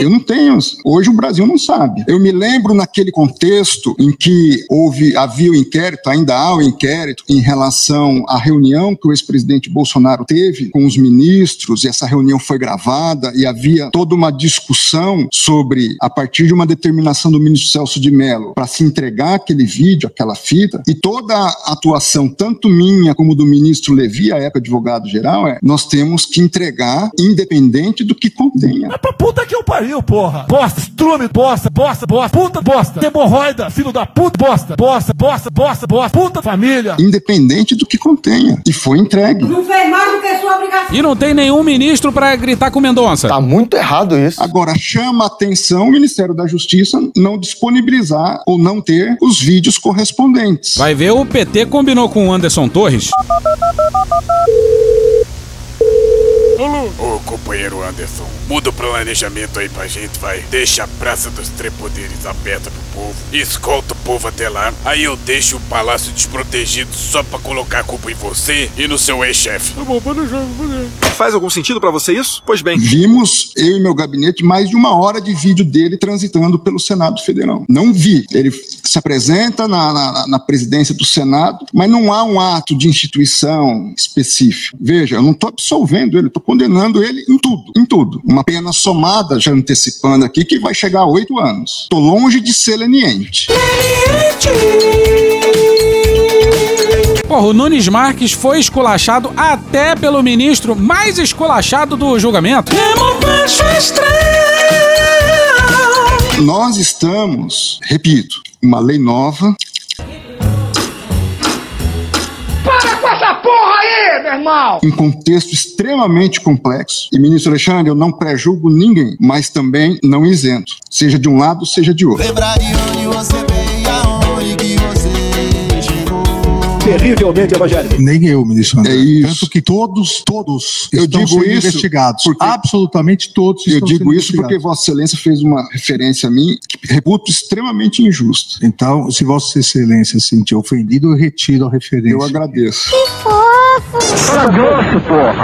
Eu não tenho. Hoje o Brasil não sabe. Eu me lembro naquele contexto em que houve, havia o inquérito, ainda há o inquérito, em relação à reunião que o ex-presidente Bolsonaro teve com os ministros, e essa reunião foi gravada, e havia toda uma discussão sobre, a partir de uma determinação do ministro Celso de Mello, para se entregar aquele vídeo, aquela fita, e toda a atuação, tanto minha como do ministro Levi, a época advogado-geral, é nós temos que entregar, independente do que contenha. Pra puta que eu pariu. Pariu, porra. Bosta, estrume, bosta, bosta, bosta, puta, bosta. Hemorroida, filho da puta, bosta, bosta, bosta, bosta, bosta, puta família. Independente do que contenha. E foi entregue. Não fez mais do que sua obrigação. E não tem nenhum ministro pra gritar com Mendonça. Tá muito errado isso. Agora, chama a atenção o Ministério da Justiça não disponibilizar ou não ter os vídeos correspondentes. Vai ver, o PT combinou com o Anderson Torres. Ô, companheiro Anderson, muda o planejamento aí pra gente, vai. Deixa a Praça dos Três Poderes aberta pro povo. Escolta o povo até lá. Aí eu deixo o palácio desprotegido só pra colocar a culpa em você e no seu ex-chefe. Tá bom, pode deixar, Faz algum sentido pra você isso? Pois bem. Vimos, eu e meu gabinete, mais de uma hora de vídeo dele transitando pelo Senado Federal. Não vi. Ele se apresenta na, na, na presidência do Senado, mas não há um ato de instituição específico. Veja, eu não estou absolvendo ele, estou condenando ele em tudo, em tudo. Uma pena somada, já antecipando aqui, que vai chegar a oito anos. Estou longe de ser leniente. Porra, o Nunes Marques foi esculachado até pelo ministro mais esculachado do julgamento. Nós estamos, repito, uma lei nova irmão! em contexto extremamente complexo. E, ministro Alexandre, eu não pré-julgo ninguém, mas também não isento, seja de um lado, seja de outro. Terrivelmente evangélico. Nem eu, ministro André. É isso. Tanto que todos, todos Eu estão digo sendo isso investigados. porque- Absolutamente todos Eu estão digo sendo isso porque. Vossa Excelência fez uma referência a mim que reputo extremamente injusta. Então, se Vossa Excelência se sentir ofendido, eu retiro a referência. Eu agradeço.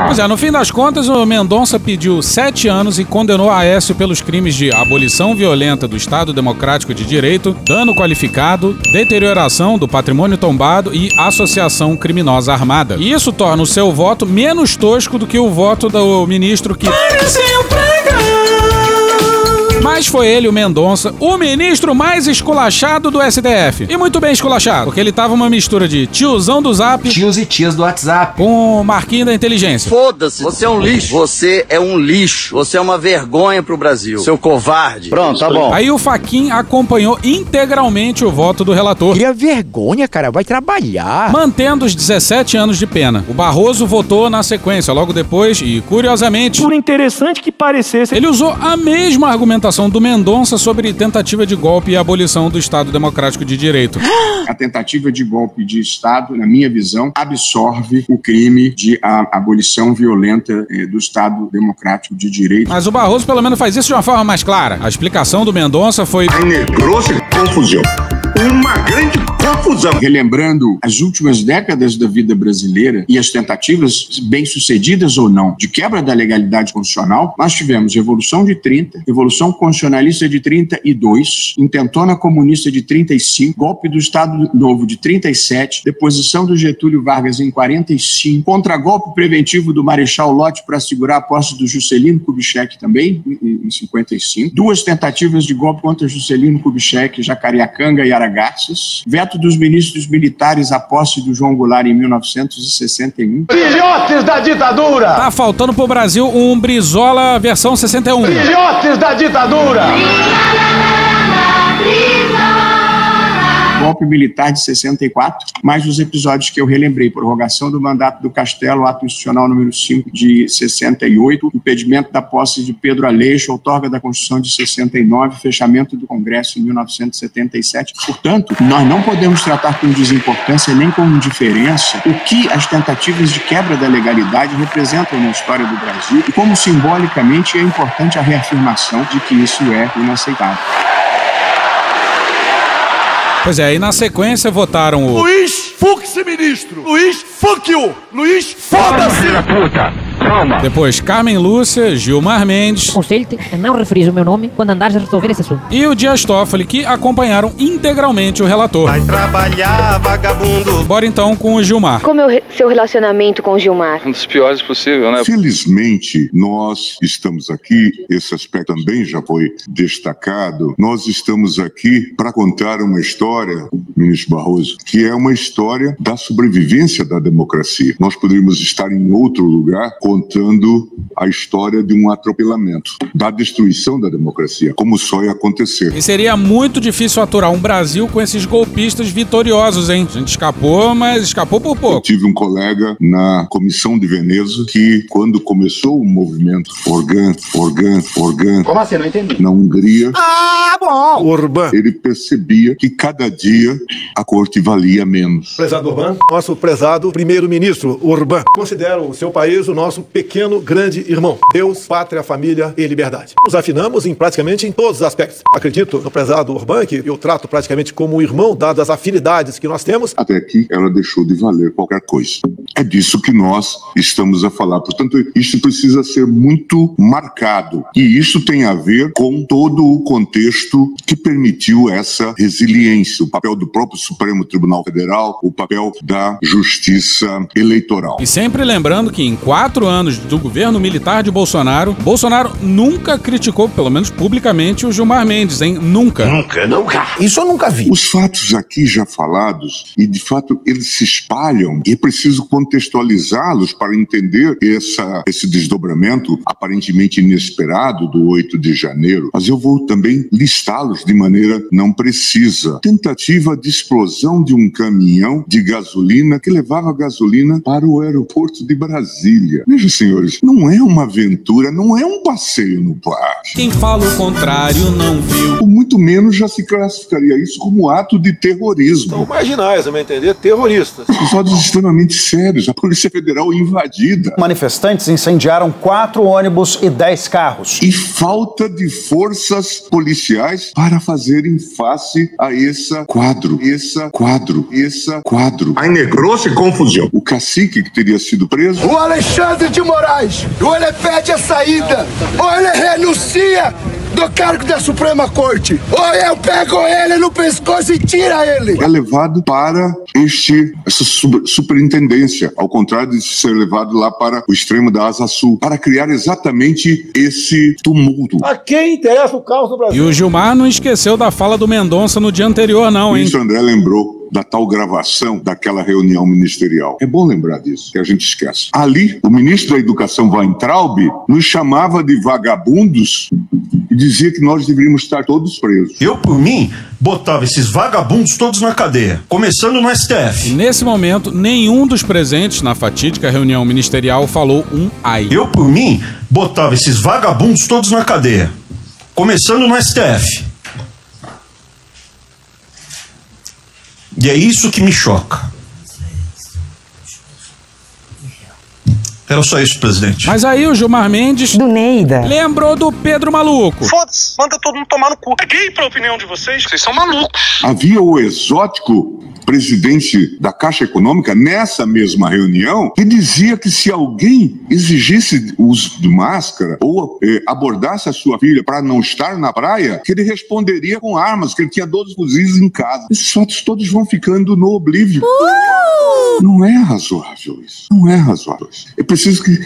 Pois é, no fim das contas, o Mendonça pediu sete anos e condenou a Aécio pelos crimes de abolição violenta do Estado Democrático de Direito, dano qualificado, deterioração do patrimônio tombado e associação criminosa armada. E isso torna o seu voto menos tosco do que o voto do ministro que. Mas foi ele, o Mendonça, o ministro mais esculachado do STF. E muito bem esculachado, porque ele tava uma mistura de tiozão do Zap... Tios e tias do WhatsApp. Com o Marquinho da Inteligência. Foda-se, você é um lixo. Você é um lixo. Você é uma vergonha pro Brasil. Seu covarde. Pronto, tá bom. Aí o Faquin acompanhou integralmente o voto do relator. Cria vergonha, cara. Vai trabalhar. Mantendo os 17 anos de pena. O Barroso votou na sequência, logo depois, e curiosamente. Por interessante que parecesse. Ele usou a mesma argumentação do Mendonça sobre tentativa de golpe e abolição do Estado Democrático de Direito. A tentativa de golpe de Estado, na minha visão, absorve o crime de a- abolição violenta eh, do Estado Democrático de Direito. Mas o Barroso pelo menos faz isso de uma forma mais clara. A explicação do Mendonça foi. Trouxe confusão. Uma grande confusão. Relembrando as últimas décadas da vida brasileira e as tentativas, bem-sucedidas ou não, de quebra da legalidade constitucional, nós tivemos Revolução de 30, Revolução Constitucionalista de 32, Intentona Comunista de 35, golpe do Estado Novo de 37, deposição do Getúlio Vargas em 45, contragolpe preventivo do Marechal Lott para segurar a posse do Juscelino Kubitschek também, em, em 55, duas tentativas de golpe contra Juscelino Kubitschek, Jacareacanga e Veto dos ministros militares à posse do João Goulart em 1961. Filhotes da ditadura! Tá faltando pro Brasil um Brizola versão 61. Filhotes da ditadura! Golpe militar de 64, mais os episódios que eu relembrei, prorrogação do mandato do Castelo, ato institucional número 5 de 68, impedimento da posse de Pedro Aleixo, outorga da Constituição de 69, fechamento do Congresso em 1977. Portanto, nós não podemos tratar com desimportância nem com indiferença o que as tentativas de quebra da legalidade representam na história do Brasil e como simbolicamente é importante a reafirmação de que isso é inaceitável. Pois é, e na sequência votaram o. Luiz Fux, ministro! Luiz Fuck you! Luiz Foda-se! Depois Carmen Lúcia, Gilmar Mendes. Conselho-te a não referir o meu nome quando andares a resolver esse assunto. E o Dias Toffoli, que acompanharam integralmente o relator. Vai trabalhar, vagabundo. Bora então com o Gilmar. Como é o re- seu relacionamento com o Gilmar? Um dos piores possível, né? Felizmente, nós estamos aqui, esse aspecto também já foi destacado, nós estamos aqui para contar uma história, ministro Barroso, que é uma história história da sobrevivência da democracia. Nós poderíamos estar em outro lugar contando a história de um atropelamento, da destruição da democracia, como só ia acontecer. E seria muito difícil aturar um Brasil com esses golpistas vitoriosos, hein? A gente escapou, mas escapou por pouco. Eu tive um colega na comissão de Veneza que, quando começou o movimento Organ, Organ, Organ. Como assim? Não entendi. Na Hungria. Ah, bom! Urban. Ele percebia que cada dia a corte valia menos. Prezado Urban, nosso prezado primeiro-ministro Urban, considera o seu país o nosso pequeno grande irmão. Deus, pátria, família e liberdade. Nos afinamos em praticamente em todos os aspectos. Acredito no prezado Urban, que eu trato praticamente como um irmão, dadas as afinidades que nós temos. Até aqui ela deixou de valer qualquer coisa. É disso que nós estamos a falar. Portanto, isso precisa ser muito marcado. E isso tem a ver com todo o contexto que permitiu essa resiliência, o papel do próprio Supremo Tribunal Federal, o papel da Justiça Eleitoral. E sempre lembrando que em quatro anos do governo militar de Bolsonaro, Bolsonaro nunca criticou, pelo menos publicamente, o Gilmar Mendes, hein? Nunca. Nunca, nunca. Isso eu nunca vi. Os fatos aqui já falados, e de fato eles se espalham, e é preciso contextualizá-los para entender essa, esse desdobramento aparentemente inesperado do 8 de janeiro. Mas eu vou também listá-los de maneira não precisa. Tentativa de explosão de um caminhão de gasolina que levava gasolina para o aeroporto de Brasília. Veja, senhores, não é uma aventura, não é um passeio no parque. Quem fala o contrário não viu. Ou muito menos já se classificaria isso como ato de terrorismo. São marginais, a meu entender, terroristas. Episódios extremamente sérios. A Polícia Federal invadida. Manifestantes incendiaram quatro ônibus e dez carros. E falta de forças policiais para fazerem face a esse quadro, esse quadro, esse quadro. Aí negrou-se confusão. O cacique que teria sido preso. O Alexandre de Moraes, ou ele pede a saída, ou ele renuncia do cargo da Suprema Corte. Ou eu pego ele no pescoço e tira ele. É levado para este, essa super, superintendência, ao contrário de ser levado lá para o extremo da Asa Sul, para criar exatamente esse tumulto. A quem interessa o caos do Brasil? E o Gilmar não esqueceu da fala do Mendonça no dia anterior, não, O hein? ministro André lembrou da tal gravação daquela reunião ministerial. É bom lembrar disso, que a gente esquece. Ali, o ministro da Educação, Weintraub, nos chamava de vagabundos e dizia que nós deveríamos estar todos presos. Eu, por mim, botava esses vagabundos todos na cadeia, começando no STF. E nesse momento, nenhum dos presentes na fatídica reunião ministerial falou um ai. Eu, por mim, botava esses vagabundos todos na cadeia, começando no STF. E é isso que me choca. Era só isso, presidente. Mas aí o Gilmar Mendes. Do Neida. Lembrou do Pedro Maluco. Foda-se, manda todo mundo tomar no cu. Caguei pra opinião de vocês, vocês são malucos. Havia o exótico presidente da Caixa Econômica nessa mesma reunião que dizia que se alguém exigisse o uso de máscara ou eh, abordasse a sua filha para não estar na praia, que ele responderia com armas, que ele tinha 12 fuzis em casa. Esses fatos todos vão ficando no oblívio. Não é razoável isso. Não é razoável isso. É preciso que.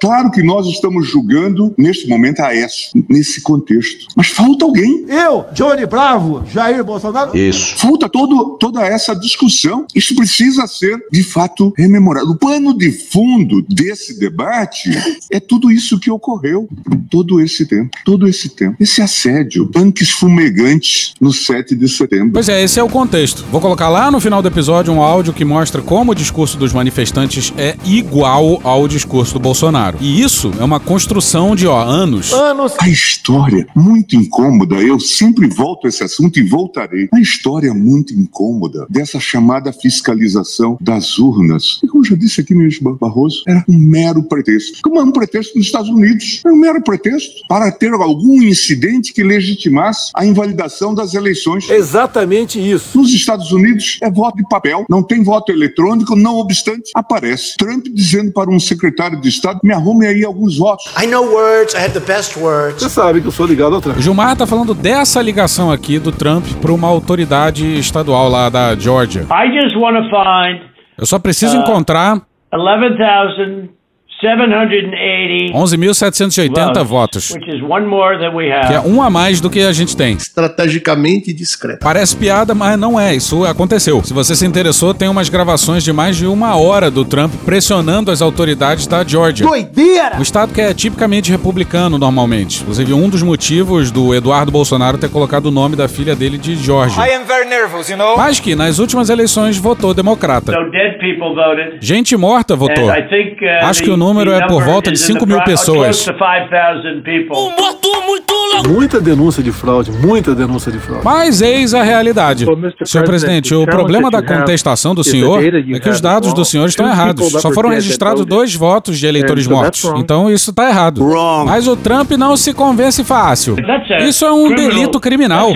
Claro que nós estamos julgando, neste momento, a ESO, nesse contexto. Mas falta alguém. Eu, Johnny Bravo, Jair Bolsonaro. Isso. Falta todo, toda essa discussão. Isso precisa ser, de fato, rememorado. O pano de fundo desse debate é tudo isso que ocorreu todo esse tempo. Todo esse tempo. Esse assédio, tanques fumegantes no 7 de setembro. Pois é, esse é o contexto. Vou colocar lá no final do episódio um áudio que mostra como o discurso dos manifestantes é igual ao discurso do Bolsonaro. E isso é uma construção de, ó, anos. Anos. A história muito incômoda, eu sempre volto a esse assunto e voltarei. A história muito incômoda dessa chamada fiscalização das urnas. E como eu já disse aqui, ministro Barroso, era um mero pretexto. Como é um pretexto nos Estados Unidos. Era um mero pretexto para ter algum incidente que legitimasse a invalidação das eleições. Exatamente isso. Nos Estados Unidos é voto de papel, não tem voto eletrônico, não obstante, aparece Trump dizendo para um secretário de Estado: me arrume aí alguns votos. I know words, I had the best words. Você sabe que eu sou ligado ao Trump. Gilmar tá falando dessa ligação aqui do Trump para uma autoridade estadual lá da Georgia. I just want to find Eu só preciso Ah. encontrar 780 11.780 votos. which is one more than we Que é have. um a mais do que a gente tem. Estrategicamente discreto. Parece piada, mas não é. Isso aconteceu. Se você se interessou, tem umas gravações de mais de uma hora do Trump pressionando as autoridades da Georgia. Doideira! O estado que é tipicamente republicano normalmente. Inclusive, um dos motivos do Eduardo Bolsonaro ter colocado o nome da filha dele de Georgia. am very nervous, you know. Mas que nas últimas eleições votou democrata. So dead people voted. Gente morta votou. And I think, uh, Acho que o número é por volta de is in 5 the mil pessoas. Close to 5,000 people. Muita denúncia de fraude, muita denúncia de fraude. Mas eis a realidade. Senhor presidente, o problema da contestação do senhor é que os dados do senhor estão errados. Só foram registrados dois votos de eleitores mortos. Então isso está errado. Mas o Trump não se convence fácil. Isso é um criminal- delito criminal.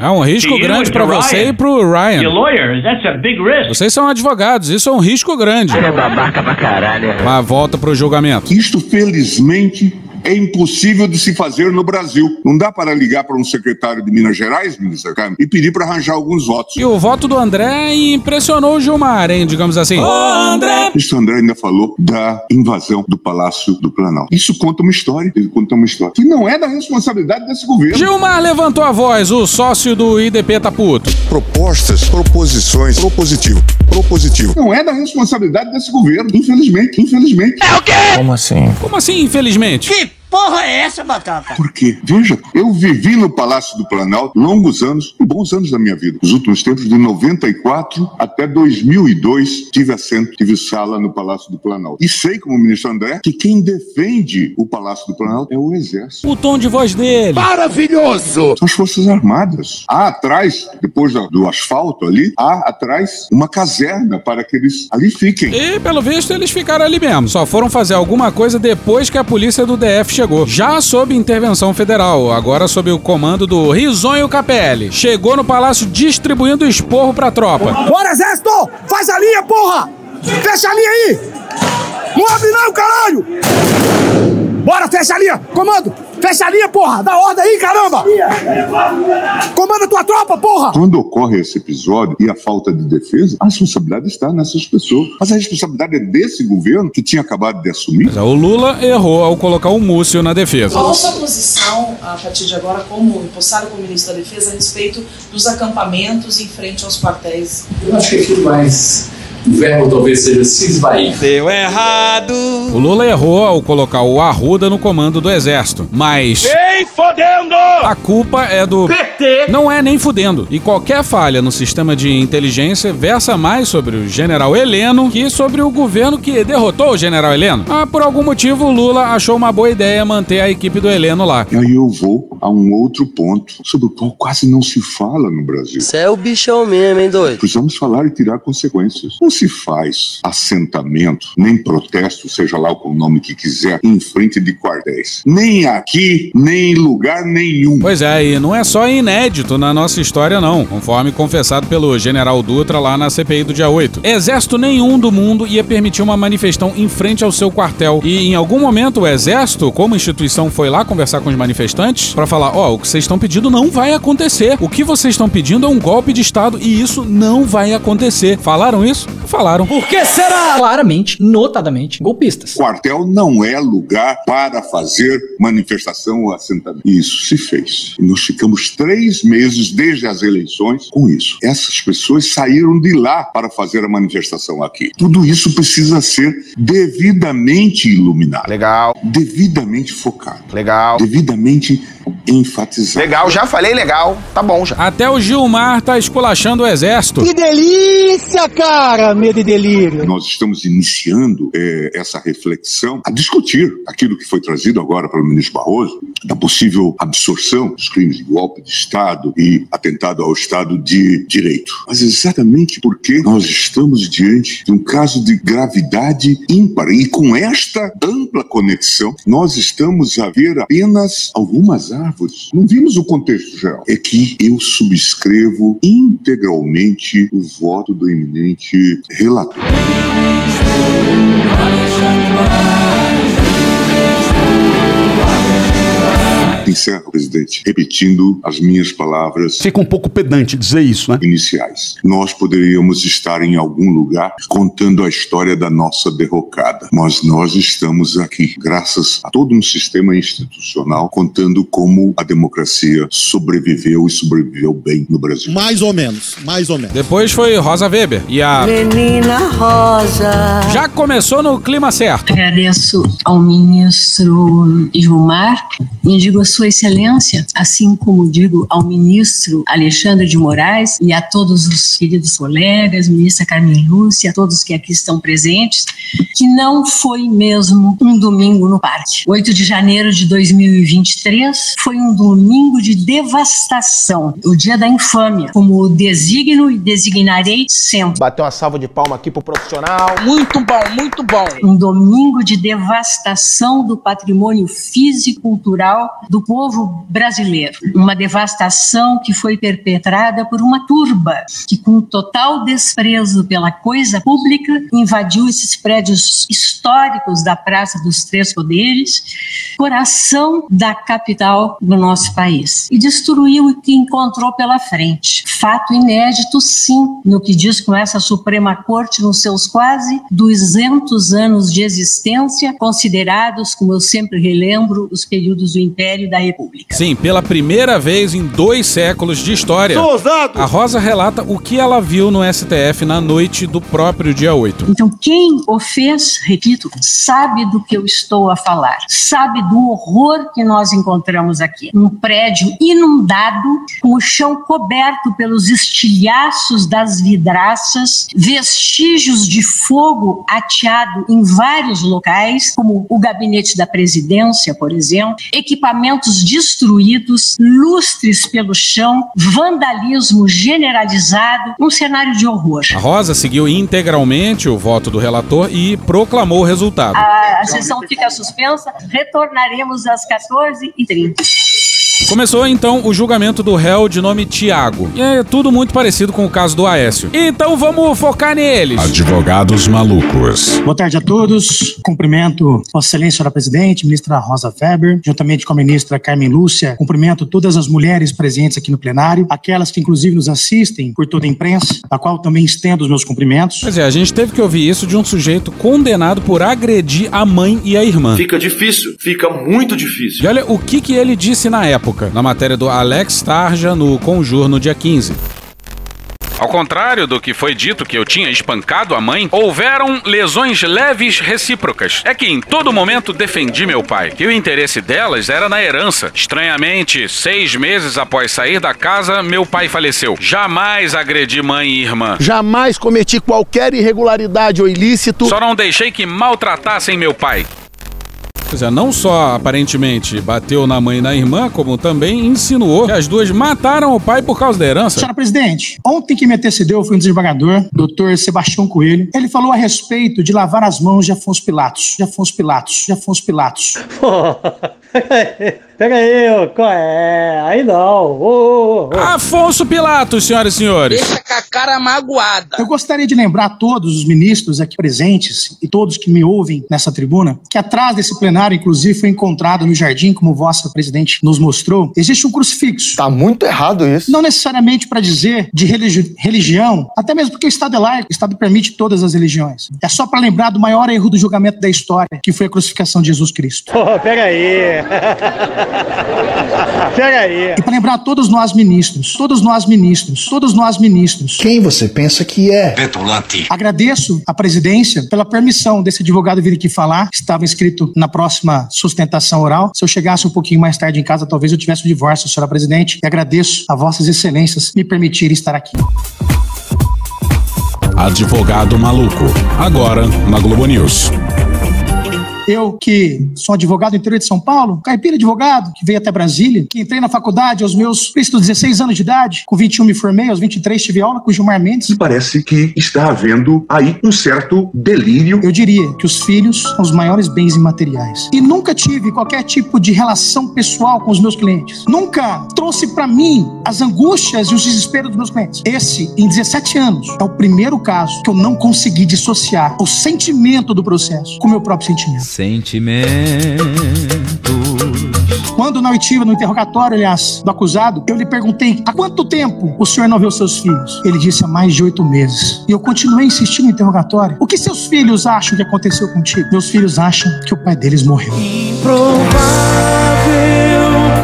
É um risco grande and para você Ryan. e pro Ryan. Your lawyers, that's a big risk. Vocês são advogados, isso é um risco grande. é babaca pra caralho. Mas volta pro julgamento. Isto, felizmente, é impossível de se fazer no Brasil. Não dá para ligar para um secretário de Minas Gerais, ministro Carmen, e pedir para arranjar alguns votos. E o voto do André impressionou o Gilmar, hein, digamos assim. Ô, André! O ministro André ainda falou da invasão do Palácio do Planalto. Isso conta uma história, ele conta uma história, que não é da responsabilidade desse governo. Gilmar levantou a voz, o sócio do IDP tá puto. Propostas, proposições, propositivo, propositivo. Não é da responsabilidade desse governo, infelizmente, infelizmente. É o quê? Como assim? Como assim, infelizmente? Que porra é essa, Batata? Por quê? Veja, eu vivi no Palácio do Planalto longos anos, e bons anos da minha vida. Os últimos tempos, de 94 até 2002, tive assento, tive sala no Palácio do Planalto. E sei, como ministro André, que quem defende o Palácio do Planalto é o Exército. O tom de voz dele. Maravilhoso! São as Forças Armadas. Há atrás, depois do asfalto ali, há atrás uma caserna para que eles ali fiquem. E, pelo visto, eles ficaram ali mesmo. Só foram fazer alguma coisa depois que a polícia do DF chegou. Já sob intervenção federal, agora sob o comando do Risonho Capelli. Chegou no palácio distribuindo esporro pra tropa. Bora, Exército! Faz a linha, porra! Fecha a linha aí! Não abre não, caralho! Bora, fecha a linha! Comando! Fecha a linha, porra! Dá ordem aí, caramba! Comanda tua tropa, porra! Quando ocorre esse episódio e a falta de defesa, a responsabilidade está nessas pessoas. Mas a responsabilidade é desse governo que tinha acabado de assumir. O Lula errou ao colocar o Múcio na defesa. Qual a sua posição, a partir de agora, como empossado como ministro da Defesa, a respeito dos acampamentos em frente aos quartéis? Eu acho que aquilo mais. O verbo talvez seja se esvair. Deu errado. O Lula errou ao colocar o Arruda no comando do exército. Mas. Ei, fodendo! A culpa é do PT. Não é nem fudendo. E qualquer falha no sistema de inteligência versa mais sobre o general Heleno que sobre o governo que derrotou o general Heleno. Mas por algum motivo o Lula achou uma boa ideia manter a equipe do Heleno lá. E aí eu vou a um outro ponto sobre o qual quase não se fala no Brasil. Você é o bichão mesmo, hein, doido? Precisamos falar e tirar consequências. Não se faz assentamento, nem protesto, seja lá o nome que quiser, em frente de quartéis. Nem aqui, nem em lugar nenhum. Pois é, e não é só inédito na nossa história, não, conforme confessado pelo general Dutra lá na CPI do dia 8. Exército nenhum do mundo ia permitir uma manifestação em frente ao seu quartel. E em algum momento o Exército, como instituição, foi lá conversar com os manifestantes para falar: ó, o que vocês estão pedindo não vai acontecer. O que vocês estão pedindo é um golpe de Estado e isso não vai acontecer. Falaram isso? Falaram. Por que será? Claramente, notadamente, golpistas. Quartel não é lugar para fazer manifestação ou assentamento. Isso se fez. E nós ficamos três meses desde as eleições com isso. Essas pessoas saíram de lá para fazer a manifestação aqui. Tudo isso precisa ser devidamente iluminado. Legal. Devidamente focado. Legal. Devidamente enfatizado. Legal, já falei legal. Tá bom já. Até o Gilmar tá esculachando o Exército. Que delícia, cara! Medo e delírio. Nós estamos iniciando eh, essa reflexão a discutir aquilo que foi trazido agora pelo ministro Barroso, da possível absorção dos crimes de golpe de Estado e atentado ao Estado de Direito. Mas exatamente porque nós estamos diante de um caso de gravidade ímpar e com esta ampla conexão, nós estamos a ver apenas algumas árvores. Não vimos o contexto geral. É que eu subscrevo integralmente o voto do eminente relator. Encerro, presidente, repetindo as minhas palavras. Fica um pouco pedante dizer isso, né? Iniciais. Nós poderíamos estar em algum lugar contando a história da nossa derrocada, mas nós estamos aqui, graças a todo um sistema institucional, contando como a democracia sobreviveu e sobreviveu bem no Brasil. Mais ou menos, mais ou menos. Depois foi Rosa Weber e a. Menina Rosa. Já começou no clima certo. Agradeço ao ministro Gilmar e digo a Sua Excelência, assim como digo ao ministro Alexandre de Moraes e a todos os queridos colegas, ministra Carmen Lúcia, a todos que aqui estão presentes, que não foi mesmo um domingo no parque. 8 de janeiro de 2023 foi um domingo de devastação, o dia da infâmia, como o designo e designarei sempre. Bateu uma salva de palma aqui pro profissional. Muito bom, muito bom. Um domingo de devastação do patrimônio físico e cultural do povo brasileiro. Uma devastação que foi perpetrada por uma turba que, com total desprezo pela coisa pública, invadiu esses prédios históricos da Praça dos Três Poderes, coração da capital do nosso país, e destruiu o que encontrou pela frente. Fato inédito, sim, no que diz com essa Suprema Corte nos seus quase 200 anos de existência, considerados, como eu sempre relembro, os períodos do Império e da República. Sim, pela primeira vez em dois séculos de história, Sou ousado. a Rosa relata o que ela viu no STF na noite do próprio dia 8. Então, quem o fez, repito, sabe do que eu estou a falar, sabe do horror que nós encontramos aqui. Um prédio inundado, com o chão coberto pelos estilhaços das vidraças, vestígios de fogo ateado em vários locais, como o gabinete da presidência, por exemplo, equipamentos destruídos, lustres pelo chão, vandalismo generalizado, um cenário de horror. A Rosa seguiu integralmente o voto do relator e proclamou o resultado. A, a sessão fica suspensa, retornaremos às 14h30. Começou então o julgamento do réu de nome Tiago. E é tudo muito parecido com o caso do Aécio. Então vamos focar neles. Advogados malucos. Boa tarde a todos. Cumprimento Vossa Excelência, Senhora Presidente, ministra Rosa Weber, juntamente com a ministra Carmen Lúcia. Cumprimento todas as mulheres presentes aqui no plenário, aquelas que inclusive nos assistem por toda a imprensa, a qual também estendo os meus cumprimentos. Pois é, a gente teve que ouvir isso de um sujeito condenado por agredir a mãe e a irmã. Fica difícil, fica muito difícil. E olha o que, que ele disse na época, na matéria do Alex Tarja no Conjur no dia 15. Ao contrário do que foi dito que eu tinha espancado a mãe, houveram lesões leves recíprocas. É que em todo momento defendi meu pai, que o interesse delas era na herança. Estranhamente, seis meses após sair da casa, meu pai faleceu. Jamais agredi mãe e irmã. Jamais cometi qualquer irregularidade ou ilícito. Só não deixei que maltratassem meu pai. Pois é, não só aparentemente bateu na mãe e na irmã, como também insinuou que as duas mataram o pai por causa da herança. Senhora Presidente, ontem que me antecedeu foi um desembargador, doutor Sebastião Coelho. Ele falou a respeito de lavar as mãos de Afonso Pilatos. De Afonso Pilatos. De Afonso Pilatos. Pega aí, ô, qual é? Aí não. Ô, ô, ô. Afonso Pilatos, senhoras e senhores. Deixa com a cara magoada. Eu gostaria de lembrar a todos os ministros aqui presentes e todos que me ouvem nessa tribuna que atrás desse plenário, inclusive, foi encontrado no jardim, como vossa presidente nos mostrou, existe um crucifixo. Tá muito errado isso. Não necessariamente para dizer de religi religião, até mesmo porque o Estado é laico, o Estado permite todas as religiões. É só para lembrar do maior erro do julgamento da história, que foi a crucificação de Jesus Cristo. Pô, pega aí. pega aí. E para lembrar todos nós ministros, todos nós ministros, todos nós ministros. Quem você pensa que é? Petulante. Agradeço à presidência pela permissão desse advogado vir aqui falar. Estava inscrito na próxima sustentação oral. Se eu chegasse um pouquinho mais tarde em casa, talvez eu tivesse o divórcio, senhora presidente. E agradeço a vossas excelências me permitirem estar aqui. Advogado maluco. Agora na Globo News. Eu, que sou advogado do interior de São Paulo, caipira advogado, que veio até Brasília, que entrei na faculdade aos meus 16 anos de idade, com 21 me formei, aos 23 tive aula com o Gilmar Mendes. Parece que está havendo aí um certo delírio. Eu diria que os filhos são os maiores bens imateriais. E nunca tive qualquer tipo de relação pessoal com os meus clientes. Nunca trouxe para mim as angústias e os desesperos dos meus clientes. Esse, em 17 anos, é o primeiro caso que eu não consegui dissociar o sentimento do processo com o meu próprio sentimento. Sentimentos Quando na oitiva, no interrogatório, aliás, do acusado, eu lhe perguntei há quanto tempo o senhor não viu seus filhos? Ele disse há mais de oito meses. E eu continuei insistindo no interrogatório. O que seus filhos acham que aconteceu contigo? Meus filhos acham que o pai deles morreu.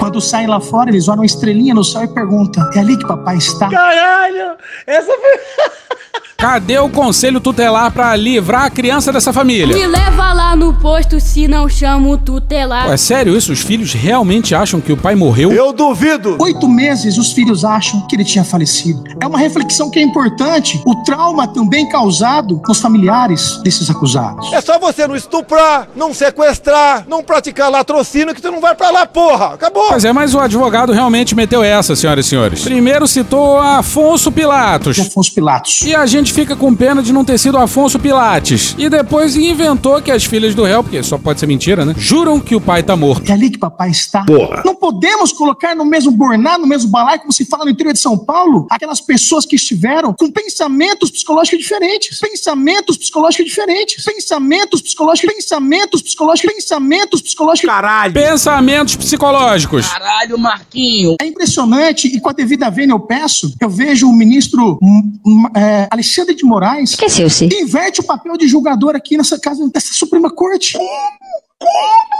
Quando saem lá fora, eles olham uma estrelinha no céu e perguntam: É ali que papai está? Caralho! Essa foi. Cadê o conselho tutelar pra livrar a criança dessa família? Me leva lá no posto se não chamo o tutelar. Pô, é sério isso? Os filhos realmente acham que o pai morreu? Eu duvido! Oito meses os filhos acham que ele tinha falecido. É uma reflexão que é importante. O trauma também causado nos familiares desses acusados. É só você não estuprar, não sequestrar, não praticar latrocínio que tu não vai pra lá, porra! Acabou! Pois é, mas o advogado realmente meteu essa, senhoras e senhores. Primeiro citou Afonso Pilatos. Afonso Pilatos. E a gente fica com pena de não ter sido Afonso Pilates. E depois inventou que as filhas do réu, porque só pode ser mentira, né? Juram que o pai tá morto. É ali que papai está. Porra. Não podemos colocar no mesmo borná, no mesmo balaio, como se fala no interior de São Paulo, aquelas pessoas que estiveram com pensamentos psicológicos diferentes. Pensamentos psicológicos diferentes. Pensamentos psicológicos, pensamentos psicológicos, pensamentos psicológicos. Caralho! Pensamentos psicológicos. Caralho, Marquinho. É impressionante e com a devida vênia eu peço, eu vejo o ministro hum, hum, é, Alexandre de Moraes Esqueceu-se. inverte o papel de julgador aqui nessa casa, dessa Suprema Corte.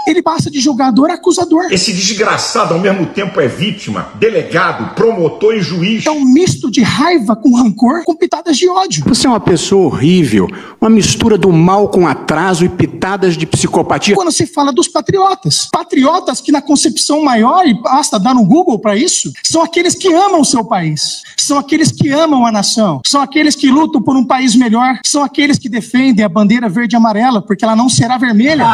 Ele passa de julgador a acusador. Esse desgraçado ao mesmo tempo é vítima, delegado, promotor e juiz. É um misto de raiva com rancor com pitadas de ódio. Você é uma pessoa horrível, uma mistura do mal com atraso e pitadas de psicopatia. Quando se fala dos patriotas, patriotas que na concepção maior, e basta dar no Google para isso, são aqueles que amam o seu país, são aqueles que amam a nação, são aqueles que lutam por um país melhor, são aqueles que defendem a bandeira verde e amarela, porque ela não será vermelha.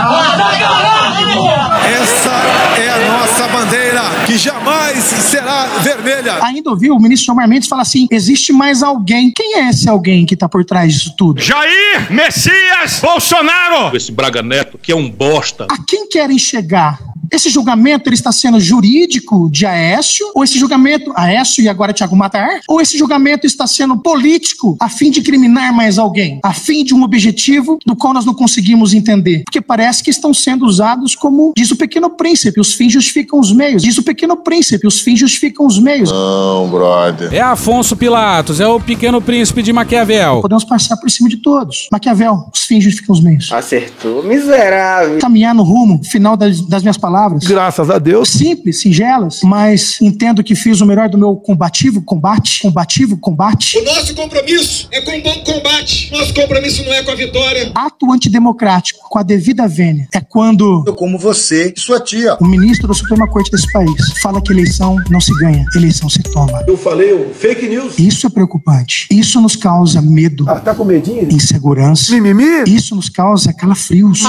Essa é a nossa bandeira, que jamais será vermelha. Ainda ouviu o ministro Gilmar Mendes falar assim: existe mais alguém. Quem é esse alguém que está por trás disso tudo? Jair Messias Bolsonaro! Esse Braga Neto, que é um bosta. A quem querem chegar? Esse julgamento ele está sendo jurídico de Aécio? Ou esse julgamento, Aécio e agora Tiago Matar? Ou esse julgamento está sendo político a fim de criminar mais alguém? A fim de um objetivo do qual nós não conseguimos entender? Porque parece que estão sendo usados como diz o pequeno príncipe, os fins justificam os meios. Diz o pequeno príncipe, os fins justificam os meios. Não, brother. É Afonso Pilatos, é o pequeno príncipe de Maquiavel. Podemos passar por cima de todos. Maquiavel, os fins justificam os meios. Acertou, miserável. Caminhar no rumo final das, das minhas palavras. Graças a Deus. Simples, singelas, mas entendo que fiz o melhor do meu combativo combate, combativo combate. O nosso compromisso é com o bom combate. Nosso compromisso não é com a vitória. Ato antidemocrático, com a devida vênia, é quando Como você e sua tia. o ministro da Suprema Corte desse país fala que eleição não se ganha, eleição se toma. Eu falei o fake news. Isso é preocupante. Isso nos causa medo, Ah, tá com medinho? insegurança. Mimimi? Isso nos causa calafrios.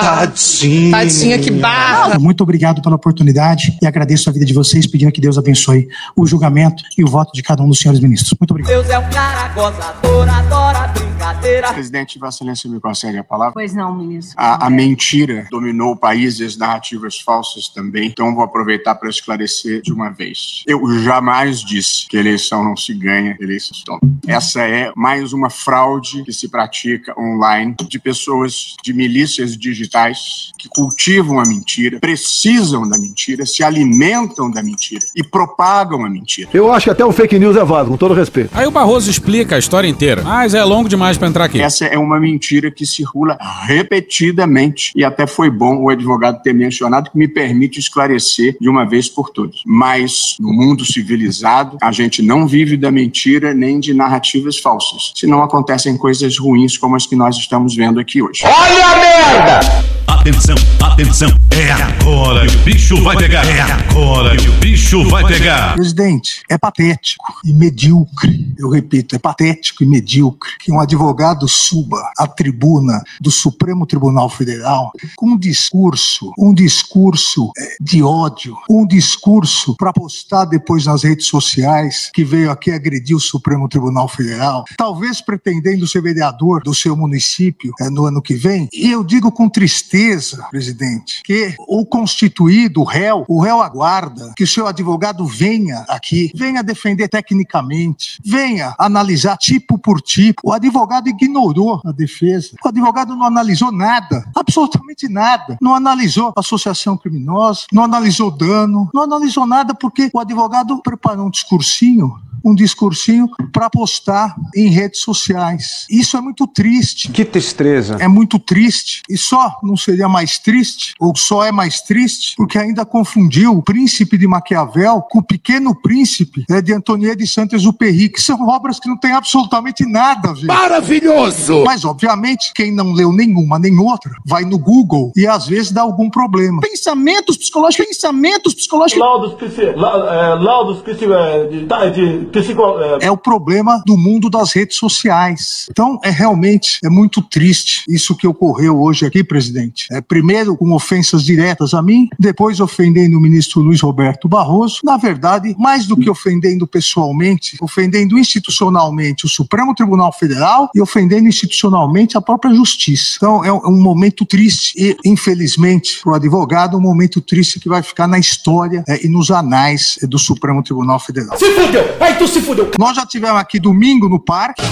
Tadinho. Tadinha, que barra. Muito obrigado pela oportunidade e agradeço a vida de vocês, pedindo que Deus abençoe o julgamento e o voto de cada um dos senhores ministros. Muito obrigado. Deus é um cara gozador, adora brincadeira. Presidente, Vossa Excelência me concede a palavra? Pois não, ministro. A, a mentira dominou o país e as narrativas falsas também. Então vou aproveitar para esclarecer de uma vez. Eu jamais disse que eleição não se ganha, eleição se toma. Essa é mais uma fraude que se pratica online de pessoas de milícias digitais que cultivam a mentira, precisam da mentira, se alimentam da mentira e propagam a mentira. Eu acho que até o fake news é válido, com todo respeito. Aí o Barroso explica a história inteira, mas é longo demais pra entrar aqui. Essa é uma mentira que circula repetidamente e até foi bom o advogado ter mencionado que me permite esclarecer de uma vez por todas. Mas no mundo civilizado, a gente não vive da mentira nem de narrativas falsas, senão acontecem coisas ruins como as que nós estamos vendo aqui hoje. Olha a merda! Atenção, atenção, é agora que o bicho vai pegar. É agora que o bicho vai pegar. Presidente, é patético e medíocre. Eu repito, é patético e medíocre que um advogado suba à tribuna do Supremo Tribunal Federal com um discurso, um discurso eh, de ódio, um discurso para postar depois nas redes sociais que veio aqui agredir o Supremo Tribunal Federal, talvez pretendendo ser vereador do seu município eh, no ano que vem. E eu digo com tristeza tristeza, presidente, que o constituído, o réu, o réu aguarda que o seu advogado venha aqui, venha defender tecnicamente, venha analisar tipo por tipo. O advogado ignorou a defesa. O advogado não analisou nada, absolutamente nada. Não analisou associação criminosa, não analisou dano, não analisou nada porque o advogado preparou um discursinho um discursinho para postar em redes sociais. Isso é muito triste. Que tristeza. É muito triste. E só não seria mais triste, ou só é mais triste, porque ainda confundiu o Príncipe de Maquiavel com o Pequeno Príncipe é, de Antonier de Saint-Exupéry, que são obras que não têm absolutamente nada a ver. Maravilhoso! Mas, obviamente, quem não leu nenhuma nem outra, vai no Google e às vezes dá algum problema. Pensamentos psicológicos, pensamentos psicológicos. Laudos, psi, la, é, laudos psi, é, de, de, psico, é... é o problema do mundo das redes sociais. Então, é realmente é muito triste isso que ocorreu hoje aqui, presidente. É, primeiro com ofensas diretas a mim, depois ofendendo o ministro Luiz Roberto Barroso. Na verdade, mais do que ofendendo pessoalmente, ofendendo institucionalmente o Supremo Tribunal Federal e ofendendo institucionalmente a própria justiça. Então, é um momento triste e, infelizmente, para o advogado, um momento triste que vai ficar na história é, e nos anais é, do Supremo Tribunal Federal. Se fudeu! Aí tu se fudeu! Nós já tivemos aqui domingo no parque.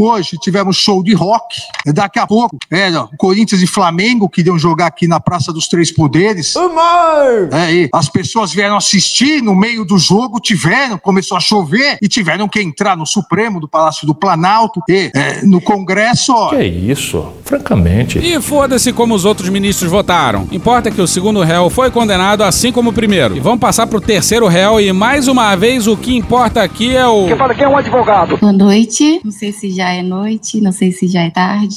Hoje tivemos show de rock. Daqui a pouco, é, ó, Corinthians e Flamengo que iam jogar aqui na Praça dos Três Poderes. É, e as pessoas vieram assistir no meio do jogo, tiveram, começou a chover e tiveram que entrar no Supremo do Palácio do Planalto e é, no Congresso. Ó, Que isso? Francamente. E foda-se como os outros ministros votaram. Importa que o segundo réu foi condenado assim como o primeiro. E vamos passar pro terceiro réu e mais uma vez o que importa aqui é o. Quem fala que é um advogado. Boa noite. Não sei se já é noite, não sei se já é tarde.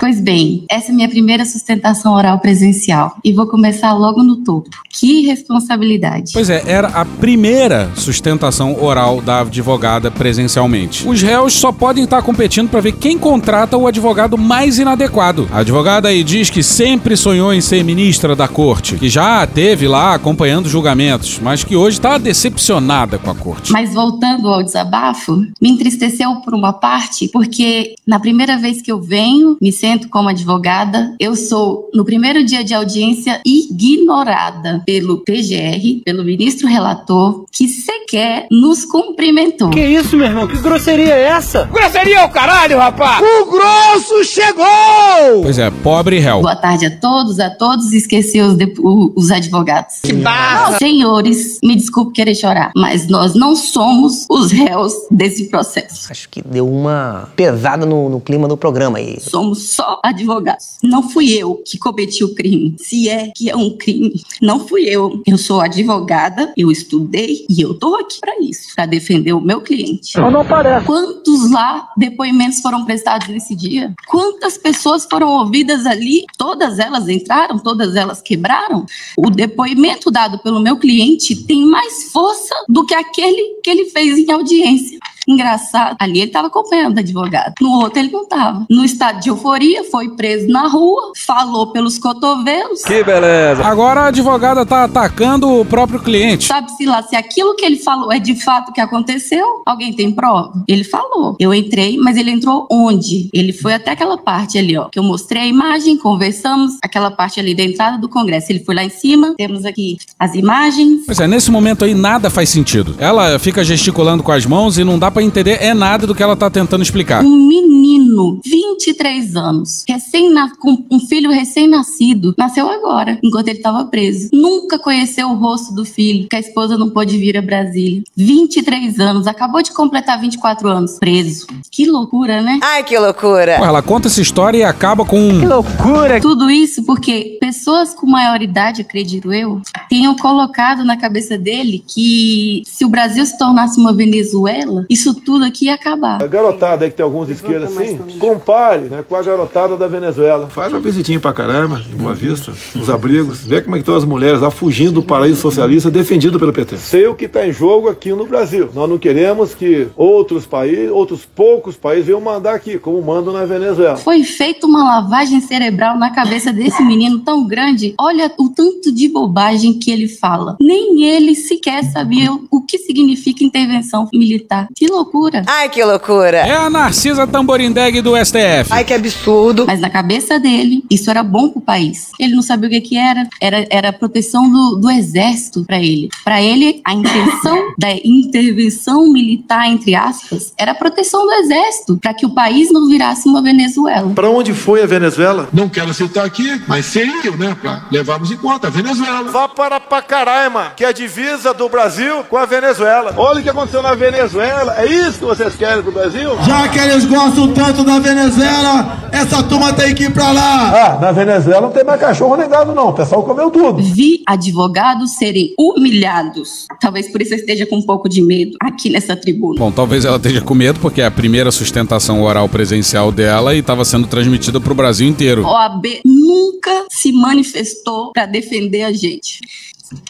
Pois bem, essa é minha primeira sustentação oral presencial e vou começar logo no topo. Que responsabilidade. Pois é, era a primeira sustentação oral da advogada presencialmente. Os réus só podem estar competindo para ver quem contrata o advogado mais inadequado. A advogada aí diz que sempre sonhou em ser ministra da corte, que já teve lá acompanhando julgamentos, mas que hoje está decepcionada com a corte. Mas voltando ao desabafo, me entristeceu por uma parte, porque na primeira vez que eu venho, me sento como advogada, eu sou, no primeiro dia de audiência, ignorada pelo PGR, pelo ministro relator, que sequer nos cumprimentou. Que isso, meu irmão? Que grosseria é essa? Grosseria é o caralho, rapaz! O grosso chegou! Pois é, pobre réu. Boa tarde a todos, a todos. Esqueci os, de- o- os advogados. Que barra! Senhores, me desculpe querer chorar, mas nós não somos os réus desse processo. Acho que deu uma pesada no, no clima do programa aí. Somos só advogados. Não fui eu que cometi o crime. Se é que é um crime, não fui eu. Eu sou advogada, eu estudei e eu tô aqui para isso, para defender o meu cliente. Mas não parece. Quantos lá depoimentos foram prestados nesse dia? Quantas pessoas foram ouvidas ali? Todas elas entraram, todas elas quebraram? O depoimento dado pelo meu cliente tem mais força do que aquele que ele fez em audiência. Engraçado, ali ele estava acompanhando o advogado. No outro ele não estava. No estado de euforia, foi preso na rua, falou pelos cotovelos. Que beleza. Agora a advogada tá atacando o próprio cliente. Sabe-se lá se aquilo que ele falou é de fato o que aconteceu? Alguém tem prova? Ele falou. Eu entrei, mas ele entrou onde? Ele foi até aquela parte ali, ó, que eu mostrei a imagem, conversamos, aquela parte ali da entrada do Congresso. Ele foi lá em cima, temos aqui as imagens. Pois é, nesse momento aí nada faz sentido. Ela fica gesticulando com as mãos e não dá pra entender é nada do que ela tá tentando explicar. Um menino, 23 anos, recém com um filho recém-nascido, nasceu agora, enquanto ele estava preso. Nunca conheceu o rosto do filho, que a esposa não pôde vir a Brasília. 23 anos, acabou de completar 24 anos, preso. Que loucura, né? Ai, que loucura! Pô, ela conta essa história e acaba com um. loucura! Tudo isso porque pessoas com maioridade, acredito eu, tenham colocado na cabeça dele que se o Brasil se tornasse uma Venezuela, isso tudo aqui ia acabar. A garotada aí que tem alguns de esquerda assim, compare né, com a garotada da Venezuela. Faz uma visitinha pra caramba, em Boa Vista, nos abrigos. Vê como é que estão as mulheres lá fugindo do paraíso socialista defendido pelo PT. Sei o que está em jogo aqui no Brasil. Nós não queremos que outros países, outros poucos países venham mandar aqui, como mandam na Venezuela. Foi feita uma lavagem cerebral na cabeça desse menino tão grande. Olha o tanto de bobagem que ele fala. Nem ele sequer sabia o, o que significa intervenção militar. Que loucura. Ai, que loucura. É a Narcisa Tamborindeg do STF. Ai, que absurdo. Mas na cabeça dele, isso era bom pro país. Ele não sabia o que que era. Era, era proteção do, do exército para ele. Para ele, a intenção da intervenção militar, entre aspas, era a proteção do exército, para que o país não virasse uma Venezuela. Para onde foi a Venezuela? Não quero citar aqui, mas seria, né? Pra levarmos em conta a Venezuela. Vá para Pacaraima, que é a divisa do Brasil com a Venezuela. Olha o que aconteceu na Venezuela. É isso que vocês querem pro Brasil? Já que eles gostam tanto da Venezuela, essa turma tem que ir pra lá. Ah, na Venezuela não tem mais cachorro nem gado, não. O pessoal comeu tudo. Vi advogados serem humilhados. Talvez por isso eu esteja com um pouco de medo aqui nessa tribuna. Bom, talvez ela esteja com medo porque é a primeira sustentação oral presencial dela e estava sendo transmitida para o Brasil inteiro. OAB nunca se manifestou para defender a gente.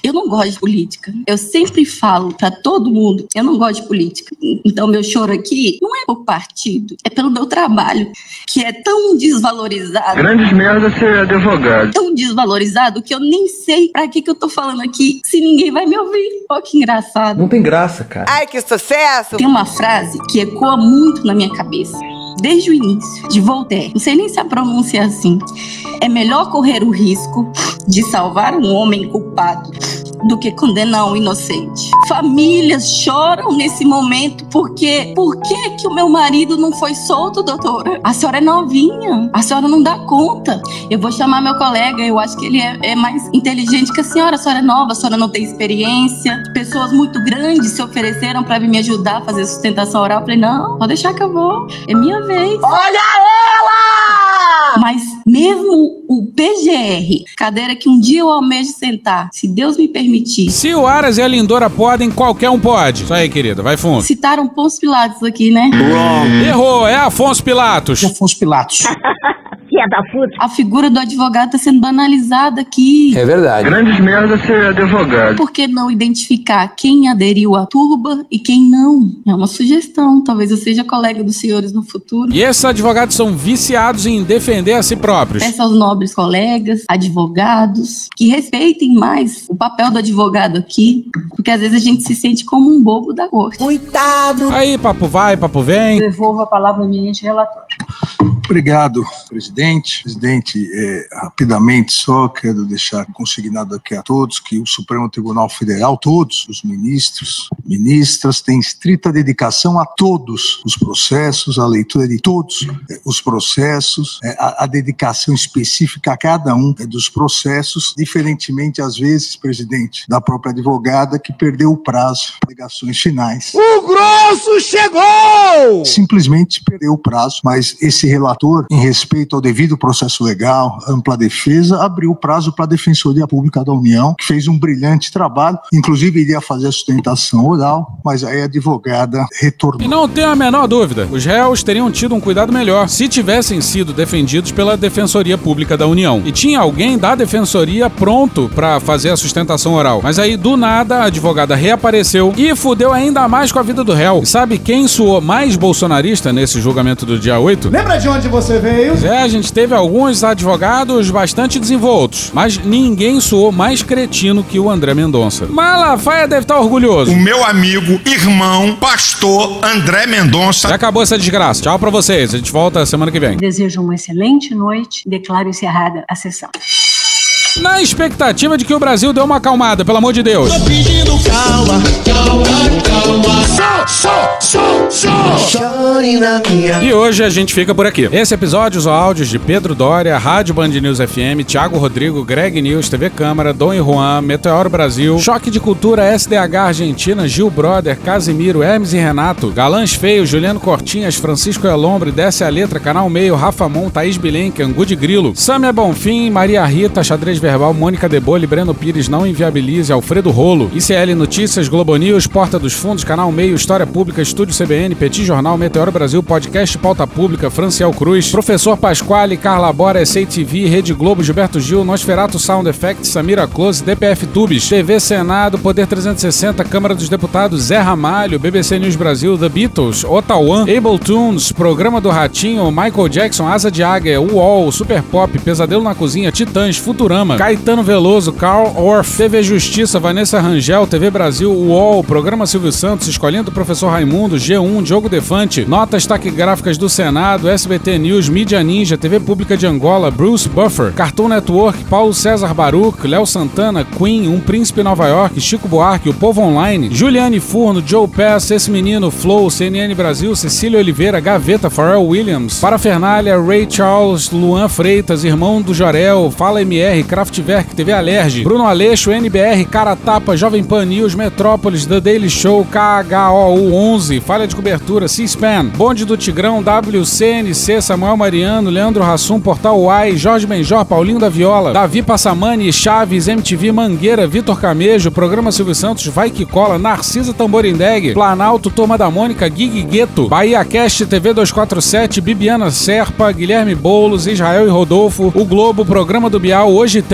Eu não gosto de política. Eu sempre falo para todo mundo, eu não gosto de política. Então meu choro aqui não é por partido, é pelo meu trabalho, que é tão desvalorizado. Grandes merda ser advogado. Tão desvalorizado que eu nem sei para que que eu tô falando aqui se ninguém vai me ouvir. Olha que engraçado. Não tem graça, cara. Ai, que sucesso. Tem uma frase que ecoa muito na minha cabeça. Desde o início, de Voltaire. Não sei nem se a pronúncia é assim. É melhor correr o risco de salvar um homem culpado do que condenar um inocente. Famílias choram nesse momento porque por que que o meu marido não foi solto, doutora? A senhora é novinha, a senhora não dá conta. Eu vou chamar meu colega, eu acho que ele é, é mais inteligente que a senhora. A senhora é nova, a senhora não tem experiência. Pessoas muito grandes se ofereceram para vir me ajudar a fazer sustentação oral. Eu falei, não, pode deixar que eu vou. É minha vez. Olha ela! Mas mesmo o PGR, cadeira que um dia eu almejo sentar, se Deus me permitir. Se o Aras e a Lindora podem, qualquer um pode. Isso aí, querida, vai fundo. Citaram Pôncio Pilatos aqui, né? Errou, é Afonso Pilatos. Afonso Pilatos. Filha da puta. A figura do advogado está sendo banalizada aqui. É verdade. Grandes merda ser advogado. Por que não identificar quem aderiu à turba e quem não? É uma sugestão. Talvez eu seja colega dos senhores no futuro. E esses advogados são viciados em defender a si próprios. Peço aos nobres colegas, advogados, que respeitem mais o papel do advogado aqui, porque às vezes a gente se sente como um bobo da corte. Coitado! Aí, papo vai, papo vem. Devolvo a palavra ao eminente relator. Obrigado, presidente. Presidente, é, rapidamente só quero deixar consignado aqui a todos que o Supremo Tribunal Federal, todos os ministros, ministras, têm estrita dedicação a todos os processos, a leitura de todos é, os processos, é, a, a, dedicação específica a cada um é, dos processos, diferentemente, às vezes, presidente, da própria advogada que perdeu o prazo alegações finais. O grosso chegou! Simplesmente perdeu o prazo, mas esse relator, em respeito ao devido processo legal, ampla defesa, abriu o prazo para a Defensoria Pública da União, que fez um brilhante trabalho, inclusive iria fazer a sustentação oral, mas aí a advogada retornou. E não tenho a menor dúvida, os réus teriam tido um cuidado melhor se tivessem sido defendidos pela Defensoria Pública da União. E tinha alguém da Defensoria pronto para fazer a sustentação oral. Mas aí, do nada, a advogada reapareceu e fudeu ainda mais com a vida do réu. E sabe quem soou mais bolsonarista nesse julgamento do dia 8? Lembra de onde você veio? É, a gente teve alguns advogados bastante desenvoltos, mas ninguém soou mais cretino que o André Mendonça. Malafaia deve estar orgulhoso. O meu amigo, irmão, pastor André Mendonça. Já acabou essa desgraça. Tchau pra vocês. A gente volta semana que vem. Desejo uma excelente noite. Declaro encerrada a sessão. Na expectativa de que o Brasil dê uma acalmada, pelo amor de Deus. Tô pedindo calma, calma, calma. Só, só, só, só. Chore na minha. E hoje a gente fica por aqui. Esse episódio usou áudios de Pedro Dória, Rádio Band News FM, Thiago Rodrigo, Greg News, TV Câmara, Dom e Juan, Meteoro Brasil, Choque de Cultura, SDH Argentina, Gil Brother, Casimiro, Hermes e Renato, Galãs Feio, Juliano Cortinhas, Francisco Elombre, Desce a Letra, Canal Meio, Rafa Mon, Thaís Bilenque, Angu de Grilo, Samia Bonfim, Maria Rita, Xadrez Verbal, Mônica Debole, Breno Pires, Não Inviabilize, Alfredo Rolo, ICL Notícias, Globo News, Porta dos Fundos, Canal Meio, História Pública, Estúdio CBN, Petit Jornal, Meteoro Brasil, Podcast Pauta Pública, Franciel Cruz, Professor Pasquale, Carla Bora, SATV, Rede Globo, Gilberto Gil, Nosferato Sound Effects, Samira Close, DPF Tubes, TV Senado, Poder 360, Câmara dos Deputados, Zé Ramalho, BBC News Brasil, The Beatles, Otawan, Able Tunes, Programa do Ratinho, Michael Jackson, Asa de Águia, UOL, Super Pop, Pesadelo na Cozinha, Titãs, Futurama, Lima, Caetano Veloso, Carl Orff, TV Justiça, Vanessa Rangel, TV Brasil, UOL, Programa Silvio Santos, Escolhendo o Professor Raimundo, G1, Diogo Defante, Notas Taquigráficas do Senado, SBT News, Mídia Ninja, TV Pública de Angola, Bruce Buffer, Cartoon Network, Paulo César Baruch, Léo Santana, Queen, Um Príncipe Nova York, Chico Buarque, O Povo Online, Juliane Furno, Joe Pass, Esse Menino, Flow, CNN Brasil, Cecília Oliveira, Gaveta, Pharrell Williams, Parafernália, Ray Charles, Luan Freitas, Irmão do Jorel, Fala MR, Kraftwerk, TV Alerge, Bruno Aleixo, NBR, Cara Tapa, Jovem Pan News, Metrópolis, The Daily Show, KHOU 11, Falha de Cobertura, C-SPAN, Bonde do Tigrão, WCNC, Samuel Mariano, Leandro Rassum, Portal Uai, Jorge Benjor, Paulinho da Viola, Davi Passamani, Chaves, MTV Mangueira, Vitor Camejo, Programa Silvio Santos, Vai Que Cola, Narcisa Tamborindeg, Planalto, Turma da Mônica, Gig Gueto, Bahia Cast, TV 247, Bibiana Serpa, Guilherme Boulos, Israel e Rodolfo, O Globo, Programa do Bial, Hoje Tem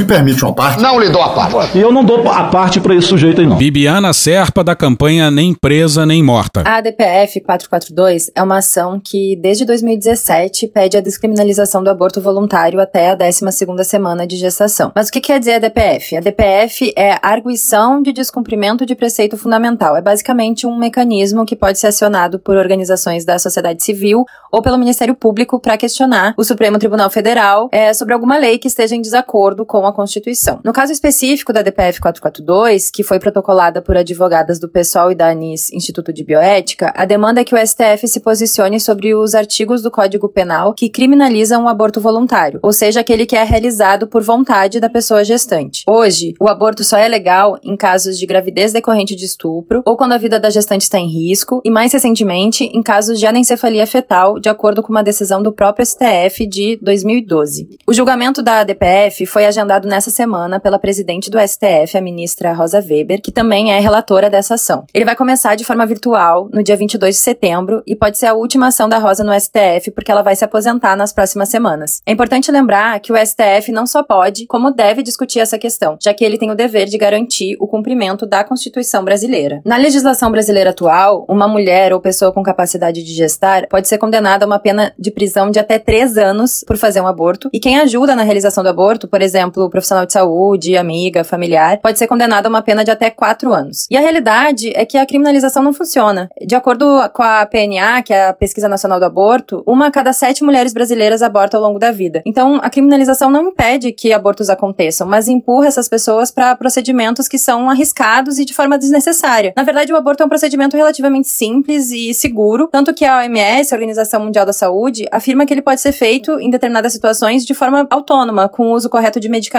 Me permite uma parte? Não lhe dou a parte. E eu não dou a parte pra esse sujeito aí, não. Bibiana Serpa da campanha Nem Presa Nem Morta. A ADPF 442 é uma ação que, desde 2017, pede a descriminalização do aborto voluntário até a 12ª semana de gestação. Mas o que quer dizer a ADPF? A ADPF é arguição de descumprimento de preceito fundamental. É basicamente um mecanismo que pode ser acionado por organizações da sociedade civil ou pelo Ministério Público para questionar o Supremo Tribunal Federal é, sobre alguma lei que esteja em desacordo com a Constituição. No caso específico da DPF 442, que foi protocolada por advogadas do PSOL e da ANIS Instituto de Bioética, a demanda é que o STF se posicione sobre os artigos do Código Penal que criminalizam o aborto voluntário, ou seja, aquele que é realizado por vontade da pessoa gestante. Hoje, o aborto só é legal em casos de gravidez decorrente de estupro ou quando a vida da gestante está em risco, e mais recentemente, em casos de anencefalia fetal, de acordo com uma decisão do próprio STF de 2012. O julgamento da DPF foi agendado nessa semana pela presidente do STF, a ministra Rosa Weber, que também é relatora dessa ação. Ele vai começar de forma virtual no dia 22 de setembro e pode ser a última ação da Rosa no STF porque ela vai se aposentar nas próximas semanas. É importante lembrar que o STF não só pode, como deve discutir essa questão, já que ele tem o dever de garantir o cumprimento da Constituição brasileira. Na legislação brasileira atual, uma mulher ou pessoa com capacidade de gestar pode ser condenada a uma pena de prisão de até três anos por fazer um aborto, e quem ajuda na realização do aborto, por exemplo, o profissional de saúde, amiga, familiar, pode ser condenado a uma pena de até quatro anos. E a realidade é que a criminalização não funciona. De acordo com a PNA, que é a Pesquisa Nacional do Aborto, uma a cada sete mulheres brasileiras aborta ao longo da vida. Então, a criminalização não impede que abortos aconteçam, mas empurra essas pessoas para procedimentos que são arriscados e de forma desnecessária. Na verdade, o aborto é um procedimento relativamente simples e seguro, tanto que a OMS, a Organização Mundial da Saúde, afirma que ele pode ser feito em determinadas situações de forma autônoma, com o uso correto de medicamentos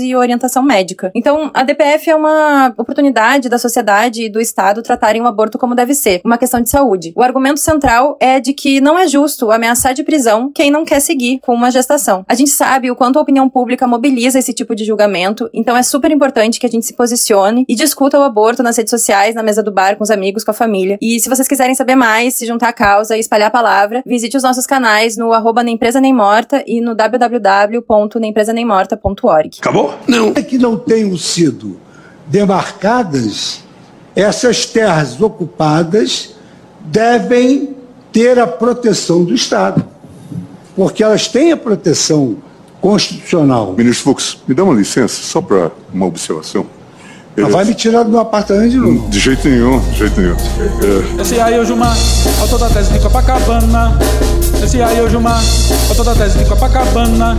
e orientação médica. Então, a DPF é uma oportunidade da sociedade e do Estado tratarem o aborto como deve ser, uma questão de saúde. O argumento central é de que não é justo ameaçar de prisão quem não quer seguir com uma gestação. A gente sabe o quanto a opinião pública mobiliza esse tipo de julgamento, então é super importante que a gente se posicione e discuta o aborto nas redes sociais, na mesa do bar, com os amigos, com a família. E se vocês quiserem saber mais, se juntar à causa e espalhar a palavra, visite os nossos canais no arroba nem presa nem morta e no www.nempresanemorta.org. Acabou? Não. É que não tenham sido demarcadas, essas terras ocupadas devem ter a proteção do Estado. Porque elas têm a proteção constitucional. Ministro Fux, me dá uma licença, só para uma observação. Mas vai me tirar do meu apartamento de novo. De jeito nenhum, de jeito nenhum. É, Esse aí é o Gilmar, autor da tese de Copacabana. Esse aí é o Gilmar, autor da tese de Copacabana.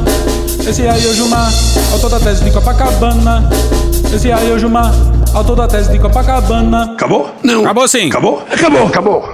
Esse aí é o Gilmar, autor da tese de Copacabana. Esse aí é o Gilmar, autor da tese de Copacabana. Acabou? Não. Acabou sim. Acabou? Acabou, acabou.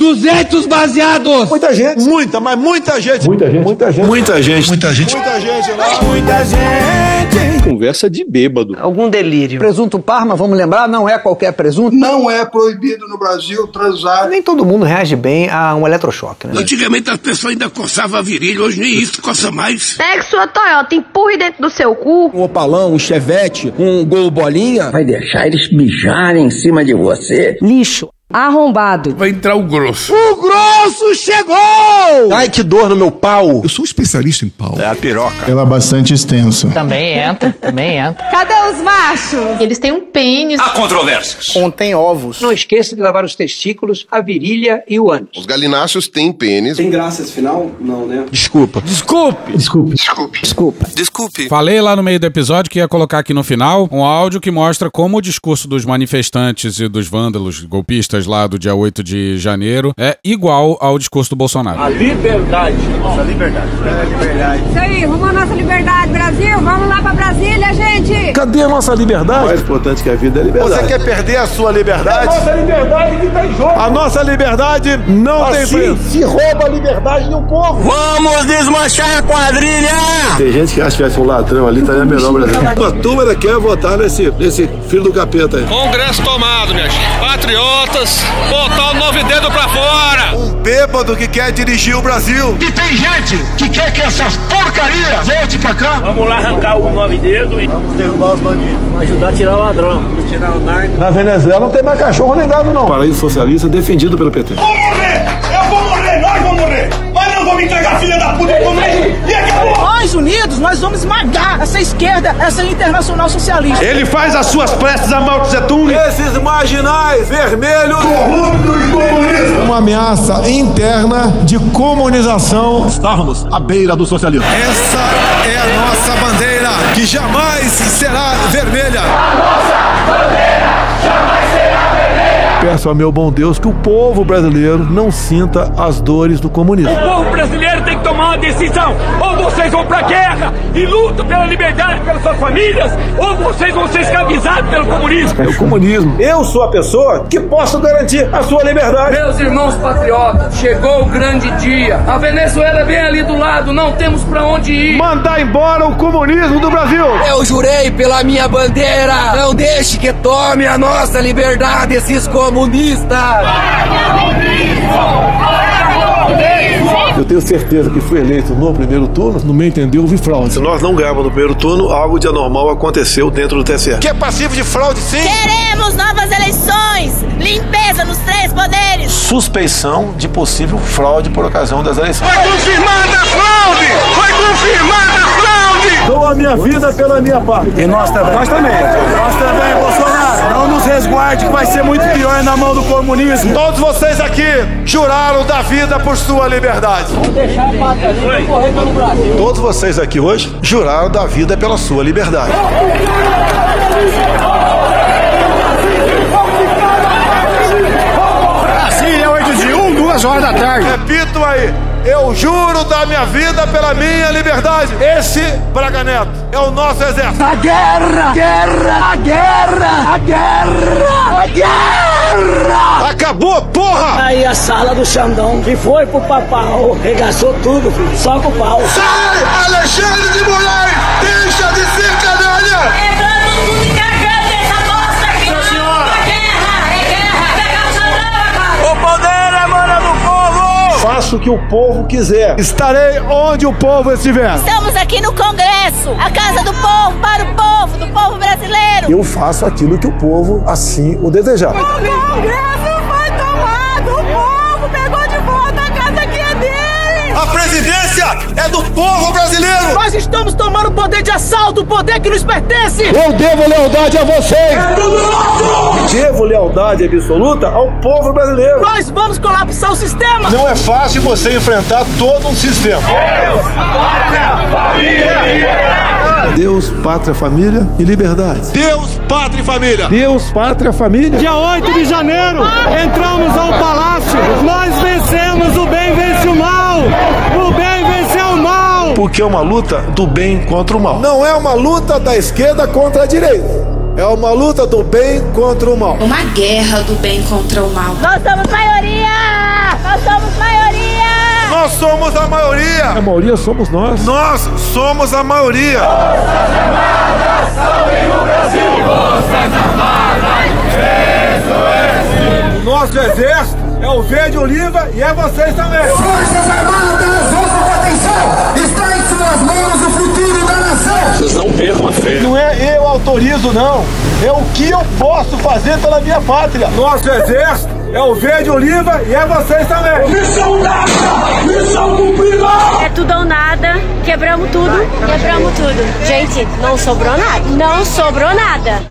200 baseados? Muita gente. Muita, mas muita gente. Muita gente. Muita gente. Muita gente. Muita gente. Muita gente lá. Muita gente. Conversa de bêbado. Algum delírio. Presunto Parma, vamos lembrar, não é qualquer presunto. Não é proibido no Brasil transar. Nem todo mundo reage bem a um eletrochoque, né? Antigamente as pessoas ainda coçavam a virilha, hoje nem isso coça mais. Pegue sua Toyota, empurre dentro do seu cu. Um opalão, um chevette, um gol bolinha. Vai deixar eles mijarem em cima de você? Lixo. Arrombado. Vai entrar o grosso. O grosso chegou! Ai, que dor no meu pau. Eu sou especialista em pau. É a piroca. Ela é bastante extensa. Também entra, também entra. Cadê os machos? Eles têm um pênis. Há controvérsias. Contém ovos. Não esqueça de lavar os testículos, a virilha e o ânus. Os galináceos têm pênis. Tem graça esse final? Não, né? Desculpa. Desculpe. Desculpe. Desculpe. Desculpa. Desculpe. Falei lá no meio do episódio que ia colocar aqui no final um áudio que mostra como o discurso dos manifestantes e dos vândalos golpistas lá do dia 8 de janeiro é igual ao discurso do Bolsonaro. A liberdade. Nossa, liberdade. É, liberdade. Isso aí, rumo à nossa liberdade, Brasil. Vamos lá pra Brasília, gente. Cadê a nossa liberdade? O mais importante que a vida é a liberdade. Você quer perder a sua liberdade? A nossa liberdade que tá em jogo. A nossa liberdade não tem Assim preço. se rouba a liberdade de um povo. Vamos desmanchar a quadrilha! Tem gente que acha que tivesse um ladrão ali, estaria melhor Brasil. A turma quer votar nesse, nesse filho do capeta aí. Congresso tomado, minha gente. Patriotas, botar o nove dedo pra fora. Um bêbado que quer dirigir o Brasil. E tem gente que quer que essas porcarias volte pra cá. Vamos lá arrancar o nove dedos e vamos derrubar os bandidos. Vamos ajudar a tirar o ladrão. Tirar o narco. Na Venezuela não tem mais cachorro nem gado, não. Paraíso socialista defendido pelo PT. Vou morrer! Eu vou morrer! Nós vamos morrer! Mas não vamos entregar a filha da puta pro comunismo! E acabou! Nós unidos, nós vamos esmagar essa esquerda, essa internacional socialista. Ele faz as suas preces a Mao Tse Tung. Esses marginais vermelhos. Uma ameaça interna de comunização. Estamos à beira do socialismo. Essa é a nossa bandeira, que jamais será vermelha. Peço ao meu bom Deus que o povo brasileiro não sinta as dores do comunismo. O povo brasileiro tomar uma decisão. Ou vocês vão pra guerra e lutam pela liberdade pelas suas famílias, ou vocês vão ser escravizados pelo comunismo. É o comunismo. Eu sou a pessoa que posso garantir a sua liberdade. Meus irmãos patriotas, chegou o grande dia. A Venezuela é bem ali do lado, não temos pra onde ir. Mandar embora o comunismo do Brasil. Eu jurei pela minha bandeira, não deixe que tome a nossa liberdade esses comunistas. Eu tenho certeza que fui eleito no primeiro turno, no meu entender, houve fraude. Se nós não ganhamos no primeiro turno, algo de anormal aconteceu dentro do TSE. Que é passivo de fraude, sim? Queremos novas eleições. Limpeza nos três poderes. Suspeição de possível fraude por ocasião das eleições. Foi confirmada a fraude! Foi confirmada a fraude! Dou a minha vida pela minha parte. E nós também. Nós também. Nós também, resguarde que vai ser muito pior na mão do comunismo. Todos vocês aqui juraram da vida por sua liberdade. Vamos deixar a pátria correr pelo Brasil. Todos vocês aqui hoje juraram da vida pela sua liberdade. De 1, 2 horas da tarde. Repito aí. Eu juro da minha vida pela minha liberdade. Esse, Braga Neto, é o nosso exército. A guerra! Guerra! A guerra! A guerra! A guerra! Acabou, porra! Aí a sala do Xandão que foi pro papau, regaçou tudo, filho, só com o pau. Sai, Alexandre de Moraes! Deixa de ser canalha! Quebrando Faço o que o povo quiser. Estarei onde o povo estiver. Estamos aqui no Congresso, a casa do povo, para o povo, do povo brasileiro. Eu faço aquilo que o povo assim o desejar. O Congresso independência é do povo brasileiro! Nós estamos tomando o poder de assalto, o poder que nos pertence! Eu devo lealdade a vocês! É tudo nosso! Devo lealdade absoluta ao povo brasileiro! Nós vamos colapsar o sistema! Não é fácil você enfrentar todo um sistema. Deus, pátria, família e liberdade! Deus, pátria, família e liberdade. Deus, pátria e família! Deus, pátria, família. Dia 8 de janeiro, entramos ao palácio. Nós vencemos, o bem vence o mal. O bem venceu o mal. Porque é uma luta do bem contra o mal. Não é uma luta da esquerda contra a direita. É uma luta do bem contra o mal. Uma guerra do bem contra o mal. Nós somos maioria! Nós somos maioria! Nós somos a maioria! A maioria somos nós. Nós somos a maioria! Forças Armadas, salve o Brasil! Forças Armadas, o nosso exército é o verde oliva e é vocês também. Forças Armadas, atenção! Está em suas mãos o futuro da nação! Vocês não percam a fé. Não é eu autorizo, não. É o que eu posso fazer pela minha pátria. Nosso exército é o verde oliva e é vocês também. Missão dada! Missão cumprida! É tudo ou nada. Quebramos tudo. Quebramos tudo. Gente, não sobrou nada. Não sobrou nada.